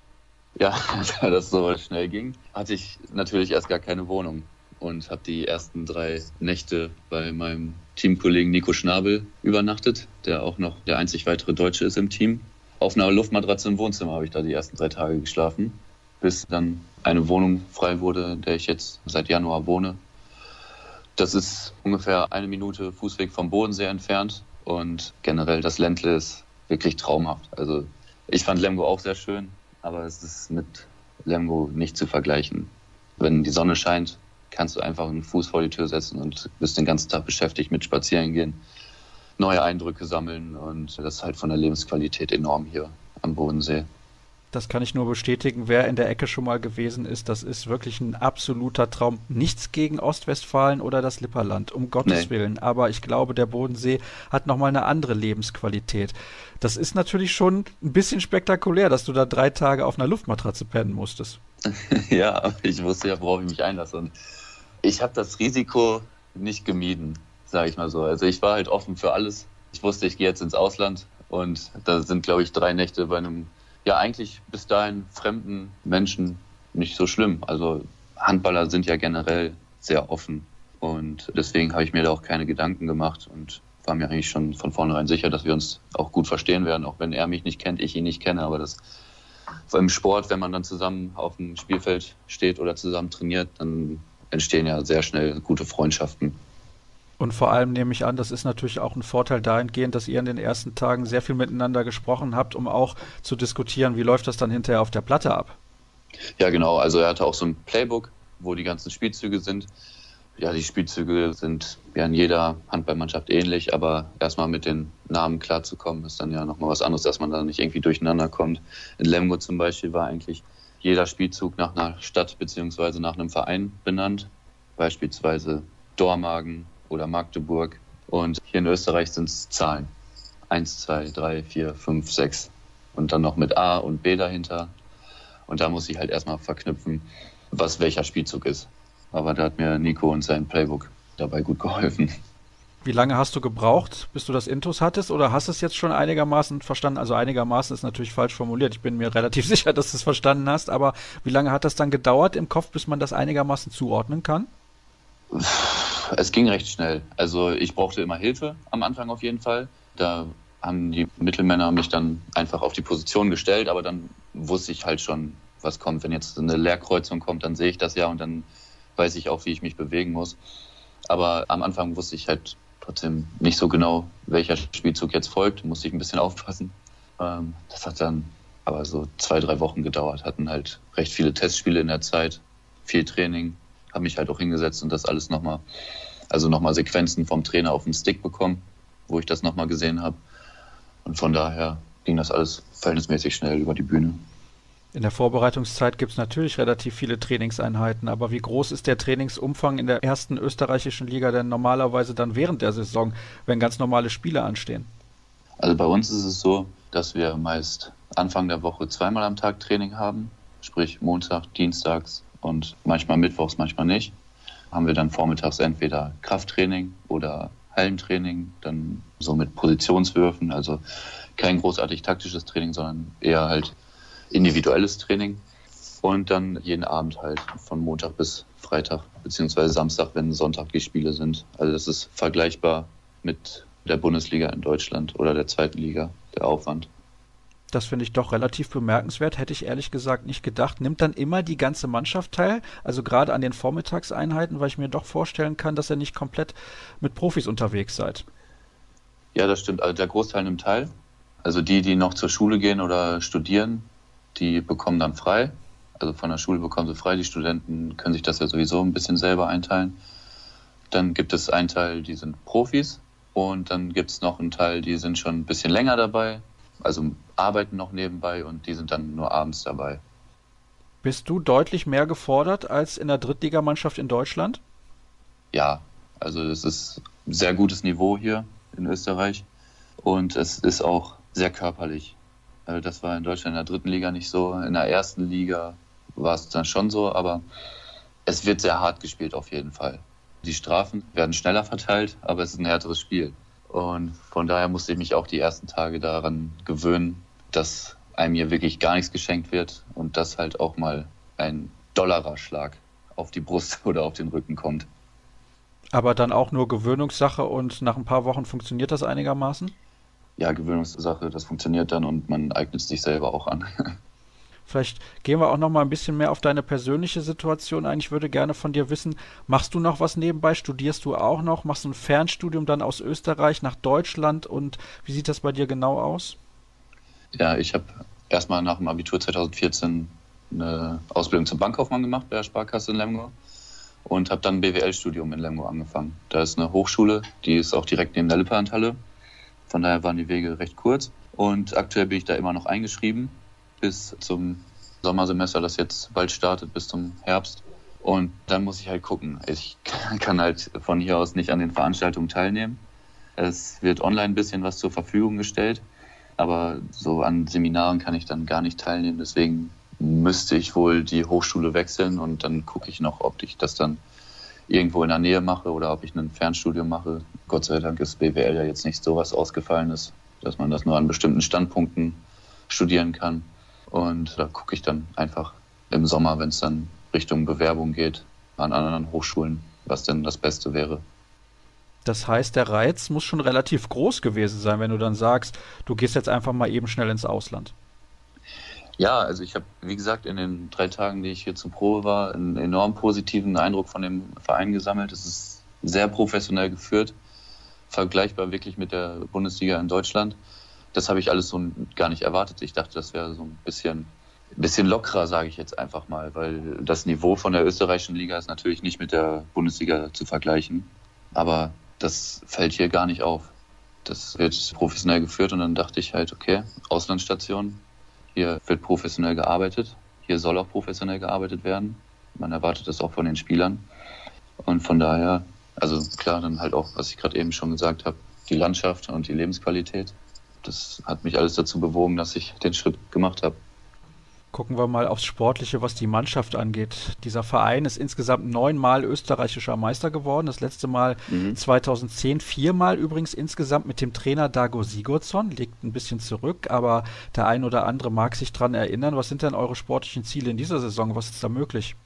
Ja, da das so schnell ging, hatte ich natürlich erst gar keine Wohnung und habe die ersten drei Nächte bei meinem Teamkollegen Nico Schnabel übernachtet, der auch noch der einzig weitere Deutsche ist im Team auf einer Luftmatratze im Wohnzimmer habe ich da die ersten drei Tage geschlafen, bis dann eine Wohnung frei wurde, in der ich jetzt seit Januar wohne. Das ist ungefähr eine Minute Fußweg vom Bodensee entfernt und generell das Ländle ist wirklich traumhaft. Also ich fand Lemgo auch sehr schön, aber es ist mit Lemgo nicht zu vergleichen. Wenn die Sonne scheint, kannst du einfach einen Fuß vor die Tür setzen und bist den ganzen Tag beschäftigt mit Spazierengehen neue Eindrücke sammeln und das ist halt von der Lebensqualität enorm hier am Bodensee. Das kann ich nur bestätigen. Wer in der Ecke schon mal gewesen ist, das ist wirklich ein absoluter Traum. Nichts gegen Ostwestfalen oder das Lipperland, um Gottes nee. Willen. Aber ich glaube, der Bodensee hat nochmal eine andere Lebensqualität. Das ist natürlich schon ein bisschen spektakulär, dass du da drei Tage auf einer Luftmatratze pennen musstest. ja, ich wusste ja, worauf ich mich einlasse. Und ich habe das Risiko nicht gemieden sage ich mal so. Also ich war halt offen für alles. Ich wusste, ich gehe jetzt ins Ausland und da sind, glaube ich, drei Nächte bei einem, ja eigentlich bis dahin fremden Menschen nicht so schlimm. Also Handballer sind ja generell sehr offen und deswegen habe ich mir da auch keine Gedanken gemacht und war mir eigentlich schon von vornherein sicher, dass wir uns auch gut verstehen werden, auch wenn er mich nicht kennt, ich ihn nicht kenne, aber das im Sport, wenn man dann zusammen auf dem Spielfeld steht oder zusammen trainiert, dann entstehen ja sehr schnell gute Freundschaften. Und vor allem nehme ich an, das ist natürlich auch ein Vorteil dahingehend, dass ihr in den ersten Tagen sehr viel miteinander gesprochen habt, um auch zu diskutieren, wie läuft das dann hinterher auf der Platte ab. Ja, genau. Also er hatte auch so ein Playbook, wo die ganzen Spielzüge sind. Ja, die Spielzüge sind ja in jeder Handballmannschaft ähnlich, aber erstmal mit den Namen klarzukommen, ist dann ja nochmal was anderes, dass man da nicht irgendwie durcheinander kommt. In Lemgo zum Beispiel war eigentlich jeder Spielzug nach einer Stadt beziehungsweise nach einem Verein benannt. Beispielsweise Dormagen, oder Magdeburg. Und hier in Österreich sind es Zahlen. Eins, zwei, drei, vier, fünf, sechs. Und dann noch mit A und B dahinter. Und da muss ich halt erstmal verknüpfen, was welcher Spielzug ist. Aber da hat mir Nico und sein Playbook dabei gut geholfen. Wie lange hast du gebraucht, bis du das Intus hattest? Oder hast du es jetzt schon einigermaßen verstanden? Also einigermaßen ist natürlich falsch formuliert. Ich bin mir relativ sicher, dass du es verstanden hast. Aber wie lange hat das dann gedauert im Kopf, bis man das einigermaßen zuordnen kann? Es ging recht schnell. Also ich brauchte immer Hilfe am Anfang auf jeden Fall. Da haben die Mittelmänner mich dann einfach auf die Position gestellt, aber dann wusste ich halt schon, was kommt. Wenn jetzt eine Leerkreuzung kommt, dann sehe ich das ja und dann weiß ich auch, wie ich mich bewegen muss. Aber am Anfang wusste ich halt trotzdem nicht so genau, welcher Spielzug jetzt folgt. Musste ich ein bisschen aufpassen. Ähm, das hat dann aber so zwei, drei Wochen gedauert. Hatten halt recht viele Testspiele in der Zeit, viel Training habe mich halt auch hingesetzt und das alles nochmal, also nochmal Sequenzen vom Trainer auf den Stick bekommen, wo ich das nochmal gesehen habe. Und von daher ging das alles verhältnismäßig schnell über die Bühne. In der Vorbereitungszeit gibt es natürlich relativ viele Trainingseinheiten, aber wie groß ist der Trainingsumfang in der ersten österreichischen Liga denn normalerweise dann während der Saison, wenn ganz normale Spiele anstehen? Also bei uns ist es so, dass wir meist Anfang der Woche zweimal am Tag Training haben, sprich Montag, Dienstags und manchmal mittwochs, manchmal nicht. Haben wir dann vormittags entweder Krafttraining oder Hallentraining, dann so mit Positionswürfen, also kein großartig taktisches Training, sondern eher halt individuelles Training. Und dann jeden Abend halt von Montag bis Freitag, beziehungsweise Samstag, wenn Sonntag die Spiele sind. Also das ist vergleichbar mit der Bundesliga in Deutschland oder der zweiten Liga, der Aufwand. Das finde ich doch relativ bemerkenswert, hätte ich ehrlich gesagt nicht gedacht. Nimmt dann immer die ganze Mannschaft teil, also gerade an den Vormittagseinheiten, weil ich mir doch vorstellen kann, dass ihr nicht komplett mit Profis unterwegs seid. Ja, das stimmt. Also der Großteil nimmt teil. Also die, die noch zur Schule gehen oder studieren, die bekommen dann frei. Also von der Schule bekommen sie frei. Die Studenten können sich das ja sowieso ein bisschen selber einteilen. Dann gibt es einen Teil, die sind Profis. Und dann gibt es noch einen Teil, die sind schon ein bisschen länger dabei. Also arbeiten noch nebenbei und die sind dann nur abends dabei. Bist du deutlich mehr gefordert als in der Drittligamannschaft in Deutschland? Ja, also es ist ein sehr gutes Niveau hier in Österreich und es ist auch sehr körperlich. Also das war in Deutschland in der dritten Liga nicht so. In der ersten Liga war es dann schon so, aber es wird sehr hart gespielt auf jeden Fall. Die Strafen werden schneller verteilt, aber es ist ein härteres Spiel. Und von daher musste ich mich auch die ersten Tage daran gewöhnen, dass einem hier wirklich gar nichts geschenkt wird und dass halt auch mal ein Dollarschlag auf die Brust oder auf den Rücken kommt. Aber dann auch nur Gewöhnungssache und nach ein paar Wochen funktioniert das einigermaßen? Ja, Gewöhnungssache, das funktioniert dann und man eignet sich selber auch an. Vielleicht gehen wir auch noch mal ein bisschen mehr auf deine persönliche Situation ein. Ich würde gerne von dir wissen, machst du noch was nebenbei? Studierst du auch noch? Machst du ein Fernstudium dann aus Österreich nach Deutschland? Und wie sieht das bei dir genau aus? Ja, ich habe erstmal nach dem Abitur 2014 eine Ausbildung zum Bankkaufmann gemacht bei der Sparkasse in Lemgo und habe dann ein BWL-Studium in Lemgo angefangen. Da ist eine Hochschule, die ist auch direkt neben der Lippert-Halle. Von daher waren die Wege recht kurz. Und aktuell bin ich da immer noch eingeschrieben bis zum Sommersemester, das jetzt bald startet, bis zum Herbst. Und dann muss ich halt gucken. Ich kann halt von hier aus nicht an den Veranstaltungen teilnehmen. Es wird online ein bisschen was zur Verfügung gestellt, aber so an Seminaren kann ich dann gar nicht teilnehmen. Deswegen müsste ich wohl die Hochschule wechseln und dann gucke ich noch, ob ich das dann irgendwo in der Nähe mache oder ob ich ein Fernstudium mache. Gott sei Dank ist BWL ja jetzt nicht so was Ausgefallenes, dass man das nur an bestimmten Standpunkten studieren kann. Und da gucke ich dann einfach im Sommer, wenn es dann Richtung Bewerbung geht, an anderen Hochschulen, was denn das Beste wäre. Das heißt, der Reiz muss schon relativ groß gewesen sein, wenn du dann sagst, du gehst jetzt einfach mal eben schnell ins Ausland. Ja, also ich habe, wie gesagt, in den drei Tagen, die ich hier zur Probe war, einen enorm positiven Eindruck von dem Verein gesammelt. Es ist sehr professionell geführt, vergleichbar wirklich mit der Bundesliga in Deutschland das habe ich alles so gar nicht erwartet. Ich dachte, das wäre so ein bisschen, bisschen lockerer, sage ich jetzt einfach mal, weil das Niveau von der österreichischen Liga ist natürlich nicht mit der Bundesliga zu vergleichen. Aber das fällt hier gar nicht auf. Das wird professionell geführt und dann dachte ich halt, okay, Auslandsstation, hier wird professionell gearbeitet, hier soll auch professionell gearbeitet werden. Man erwartet das auch von den Spielern. Und von daher, also klar, dann halt auch, was ich gerade eben schon gesagt habe, die Landschaft und die Lebensqualität das hat mich alles dazu bewogen, dass ich den Schritt gemacht habe. Gucken wir mal aufs Sportliche, was die Mannschaft angeht. Dieser Verein ist insgesamt neunmal österreichischer Meister geworden. Das letzte Mal mhm. 2010, viermal übrigens insgesamt mit dem Trainer Dago Sigurdsson. Liegt ein bisschen zurück, aber der ein oder andere mag sich daran erinnern. Was sind denn eure sportlichen Ziele in dieser Saison? Was ist da möglich?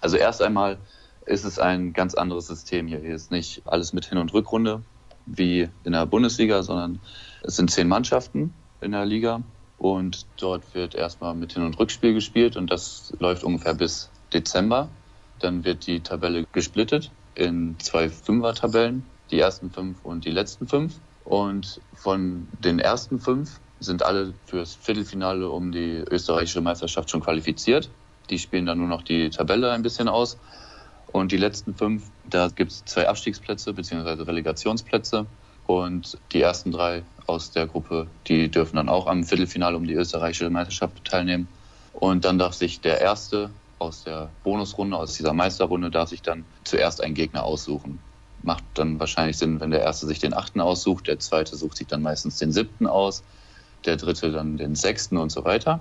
Also erst einmal ist es ein ganz anderes System hier. Hier ist nicht alles mit Hin- und Rückrunde wie in der Bundesliga, sondern es sind zehn Mannschaften in der Liga und dort wird erstmal mit Hin- und Rückspiel gespielt und das läuft ungefähr bis Dezember. Dann wird die Tabelle gesplittet in zwei Fünfer-Tabellen, die ersten fünf und die letzten fünf. Und von den ersten fünf sind alle fürs Viertelfinale um die österreichische Meisterschaft schon qualifiziert. Die spielen dann nur noch die Tabelle ein bisschen aus. Und die letzten fünf, da gibt es zwei Abstiegsplätze bzw. Relegationsplätze. Und die ersten drei aus der Gruppe, die dürfen dann auch am Viertelfinale um die österreichische Meisterschaft teilnehmen. Und dann darf sich der Erste aus der Bonusrunde, aus dieser Meisterrunde, darf sich dann zuerst einen Gegner aussuchen. Macht dann wahrscheinlich Sinn, wenn der Erste sich den Achten aussucht, der Zweite sucht sich dann meistens den Siebten aus, der Dritte dann den Sechsten und so weiter.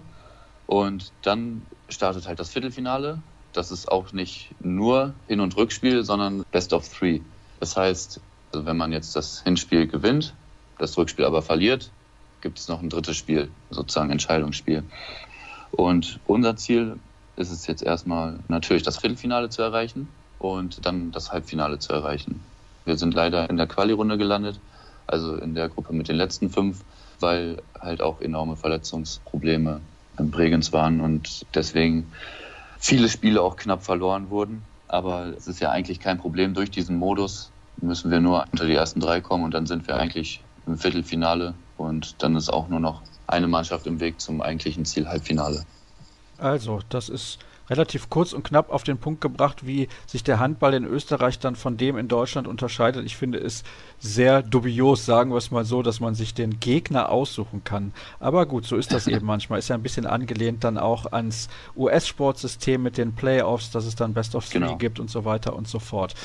Und dann startet halt das Viertelfinale. Das ist auch nicht nur Hin- und Rückspiel, sondern Best of Three. Das heißt, also wenn man jetzt das Hinspiel gewinnt, das Rückspiel aber verliert, gibt es noch ein drittes Spiel, sozusagen Entscheidungsspiel. Und unser Ziel ist es jetzt erstmal natürlich das Viertelfinale zu erreichen und dann das Halbfinale zu erreichen. Wir sind leider in der Quali-Runde gelandet also in der Gruppe mit den letzten fünf, weil halt auch enorme Verletzungsprobleme in Bregenz waren und deswegen viele Spiele auch knapp verloren wurden. Aber es ist ja eigentlich kein Problem. Durch diesen Modus müssen wir nur unter die ersten drei kommen und dann sind wir eigentlich im Viertelfinale und dann ist auch nur noch eine Mannschaft im Weg zum eigentlichen Ziel Halbfinale. Also, das ist relativ kurz und knapp auf den Punkt gebracht, wie sich der Handball in Österreich dann von dem in Deutschland unterscheidet. Ich finde es sehr dubios, sagen wir es mal so, dass man sich den Gegner aussuchen kann. Aber gut, so ist das eben manchmal. Ist ja ein bisschen angelehnt dann auch ans US-Sportsystem mit den Playoffs, dass es dann Best of Three genau. gibt und so weiter und so fort.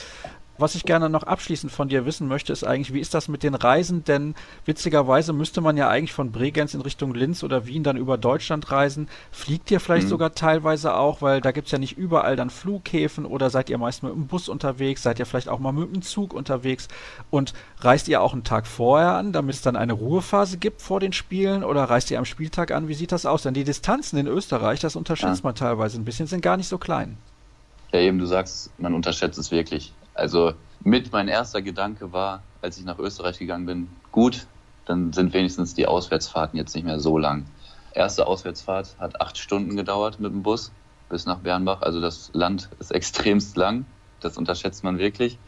Was ich gerne noch abschließend von dir wissen möchte, ist eigentlich, wie ist das mit den Reisen? Denn witzigerweise müsste man ja eigentlich von Bregenz in Richtung Linz oder Wien dann über Deutschland reisen. Fliegt ihr vielleicht mhm. sogar teilweise auch, weil da gibt es ja nicht überall dann Flughäfen oder seid ihr meist mit dem Bus unterwegs? Seid ihr vielleicht auch mal mit dem Zug unterwegs? Und reist ihr auch einen Tag vorher an, damit es dann eine Ruhephase gibt vor den Spielen oder reist ihr am Spieltag an? Wie sieht das aus? Denn die Distanzen in Österreich, das unterschätzt ja. man teilweise ein bisschen, sind gar nicht so klein. Ja, eben, du sagst, man unterschätzt es wirklich. Also mit mein erster Gedanke war, als ich nach Österreich gegangen bin, gut, dann sind wenigstens die Auswärtsfahrten jetzt nicht mehr so lang. Erste Auswärtsfahrt hat acht Stunden gedauert mit dem Bus bis nach Bernbach. Also das Land ist extremst lang. Das unterschätzt man wirklich.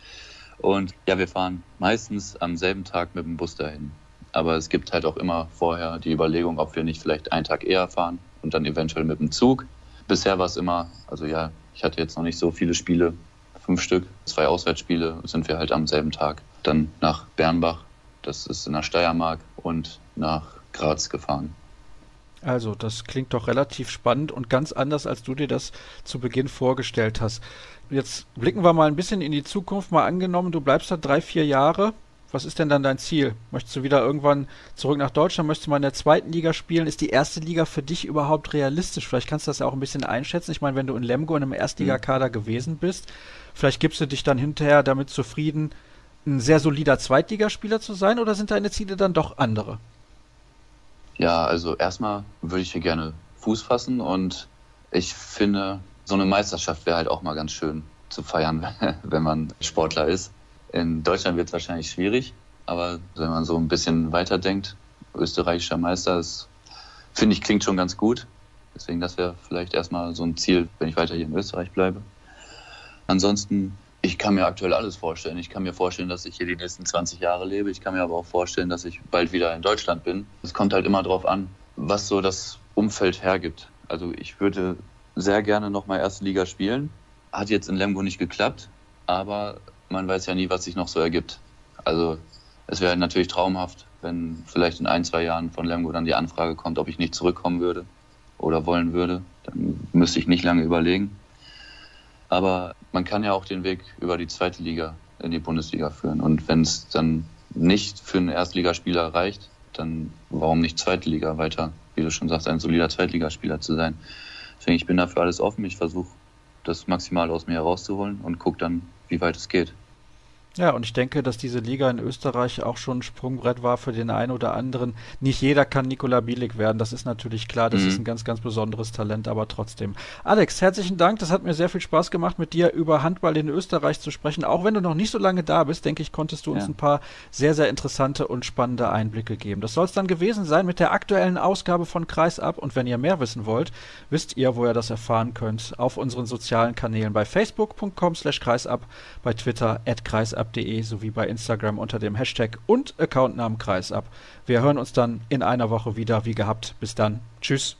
Und ja, wir fahren meistens am selben Tag mit dem Bus dahin. Aber es gibt halt auch immer vorher die Überlegung, ob wir nicht vielleicht einen Tag eher fahren und dann eventuell mit dem Zug. Bisher war es immer, also ja, ich hatte jetzt noch nicht so viele Spiele, fünf Stück, zwei Auswärtsspiele, sind wir halt am selben Tag dann nach Bernbach, das ist in der Steiermark, und nach Graz gefahren. Also, das klingt doch relativ spannend und ganz anders, als du dir das zu Beginn vorgestellt hast. Jetzt blicken wir mal ein bisschen in die Zukunft. Mal angenommen, du bleibst da drei, vier Jahre. Was ist denn dann dein Ziel? Möchtest du wieder irgendwann zurück nach Deutschland? Möchtest du mal in der zweiten Liga spielen? Ist die erste Liga für dich überhaupt realistisch? Vielleicht kannst du das ja auch ein bisschen einschätzen. Ich meine, wenn du in Lemgo in einem Erstligakader gewesen bist, vielleicht gibst du dich dann hinterher damit zufrieden, ein sehr solider Zweitligaspieler zu sein oder sind deine Ziele dann doch andere? Ja, also erstmal würde ich hier gerne Fuß fassen und ich finde, so eine Meisterschaft wäre halt auch mal ganz schön zu feiern, wenn man Sportler ist. In Deutschland wird es wahrscheinlich schwierig, aber wenn man so ein bisschen weiterdenkt, österreichischer Meister, das finde ich klingt schon ganz gut. Deswegen, das wäre vielleicht erstmal so ein Ziel, wenn ich weiter hier in Österreich bleibe. Ansonsten, ich kann mir aktuell alles vorstellen. Ich kann mir vorstellen, dass ich hier die nächsten 20 Jahre lebe. Ich kann mir aber auch vorstellen, dass ich bald wieder in Deutschland bin. Es kommt halt immer darauf an, was so das Umfeld hergibt. Also ich würde sehr gerne nochmal erste Liga spielen. Hat jetzt in Lemgo nicht geklappt, aber man weiß ja nie, was sich noch so ergibt. Also es wäre natürlich traumhaft, wenn vielleicht in ein, zwei Jahren von Lemgo dann die Anfrage kommt, ob ich nicht zurückkommen würde oder wollen würde. Dann müsste ich nicht lange überlegen. Aber man kann ja auch den Weg über die zweite Liga in die Bundesliga führen. Und wenn es dann nicht für einen Erstligaspieler reicht, dann warum nicht zweite Liga weiter, wie du schon sagst, ein solider Zweitligaspieler zu sein. Deswegen, ich bin dafür alles offen. Ich versuche das maximal aus mir herauszuholen und gucke dann, wie weit es geht. Ja, und ich denke, dass diese Liga in Österreich auch schon ein Sprungbrett war für den einen oder anderen. Nicht jeder kann Nikola Bielik werden, das ist natürlich klar, das mhm. ist ein ganz, ganz besonderes Talent, aber trotzdem. Alex, herzlichen Dank, das hat mir sehr viel Spaß gemacht, mit dir über Handball in Österreich zu sprechen. Auch wenn du noch nicht so lange da bist, denke ich, konntest du uns ja. ein paar sehr, sehr interessante und spannende Einblicke geben. Das soll es dann gewesen sein mit der aktuellen Ausgabe von Kreisab. Und wenn ihr mehr wissen wollt, wisst ihr, wo ihr das erfahren könnt, auf unseren sozialen Kanälen bei facebook.com slash kreisab, bei Twitter at kreisab kreisab.de sowie bei Instagram unter dem Hashtag und Accountnamen Kreisab. Wir hören uns dann in einer Woche wieder, wie gehabt. Bis dann. Tschüss.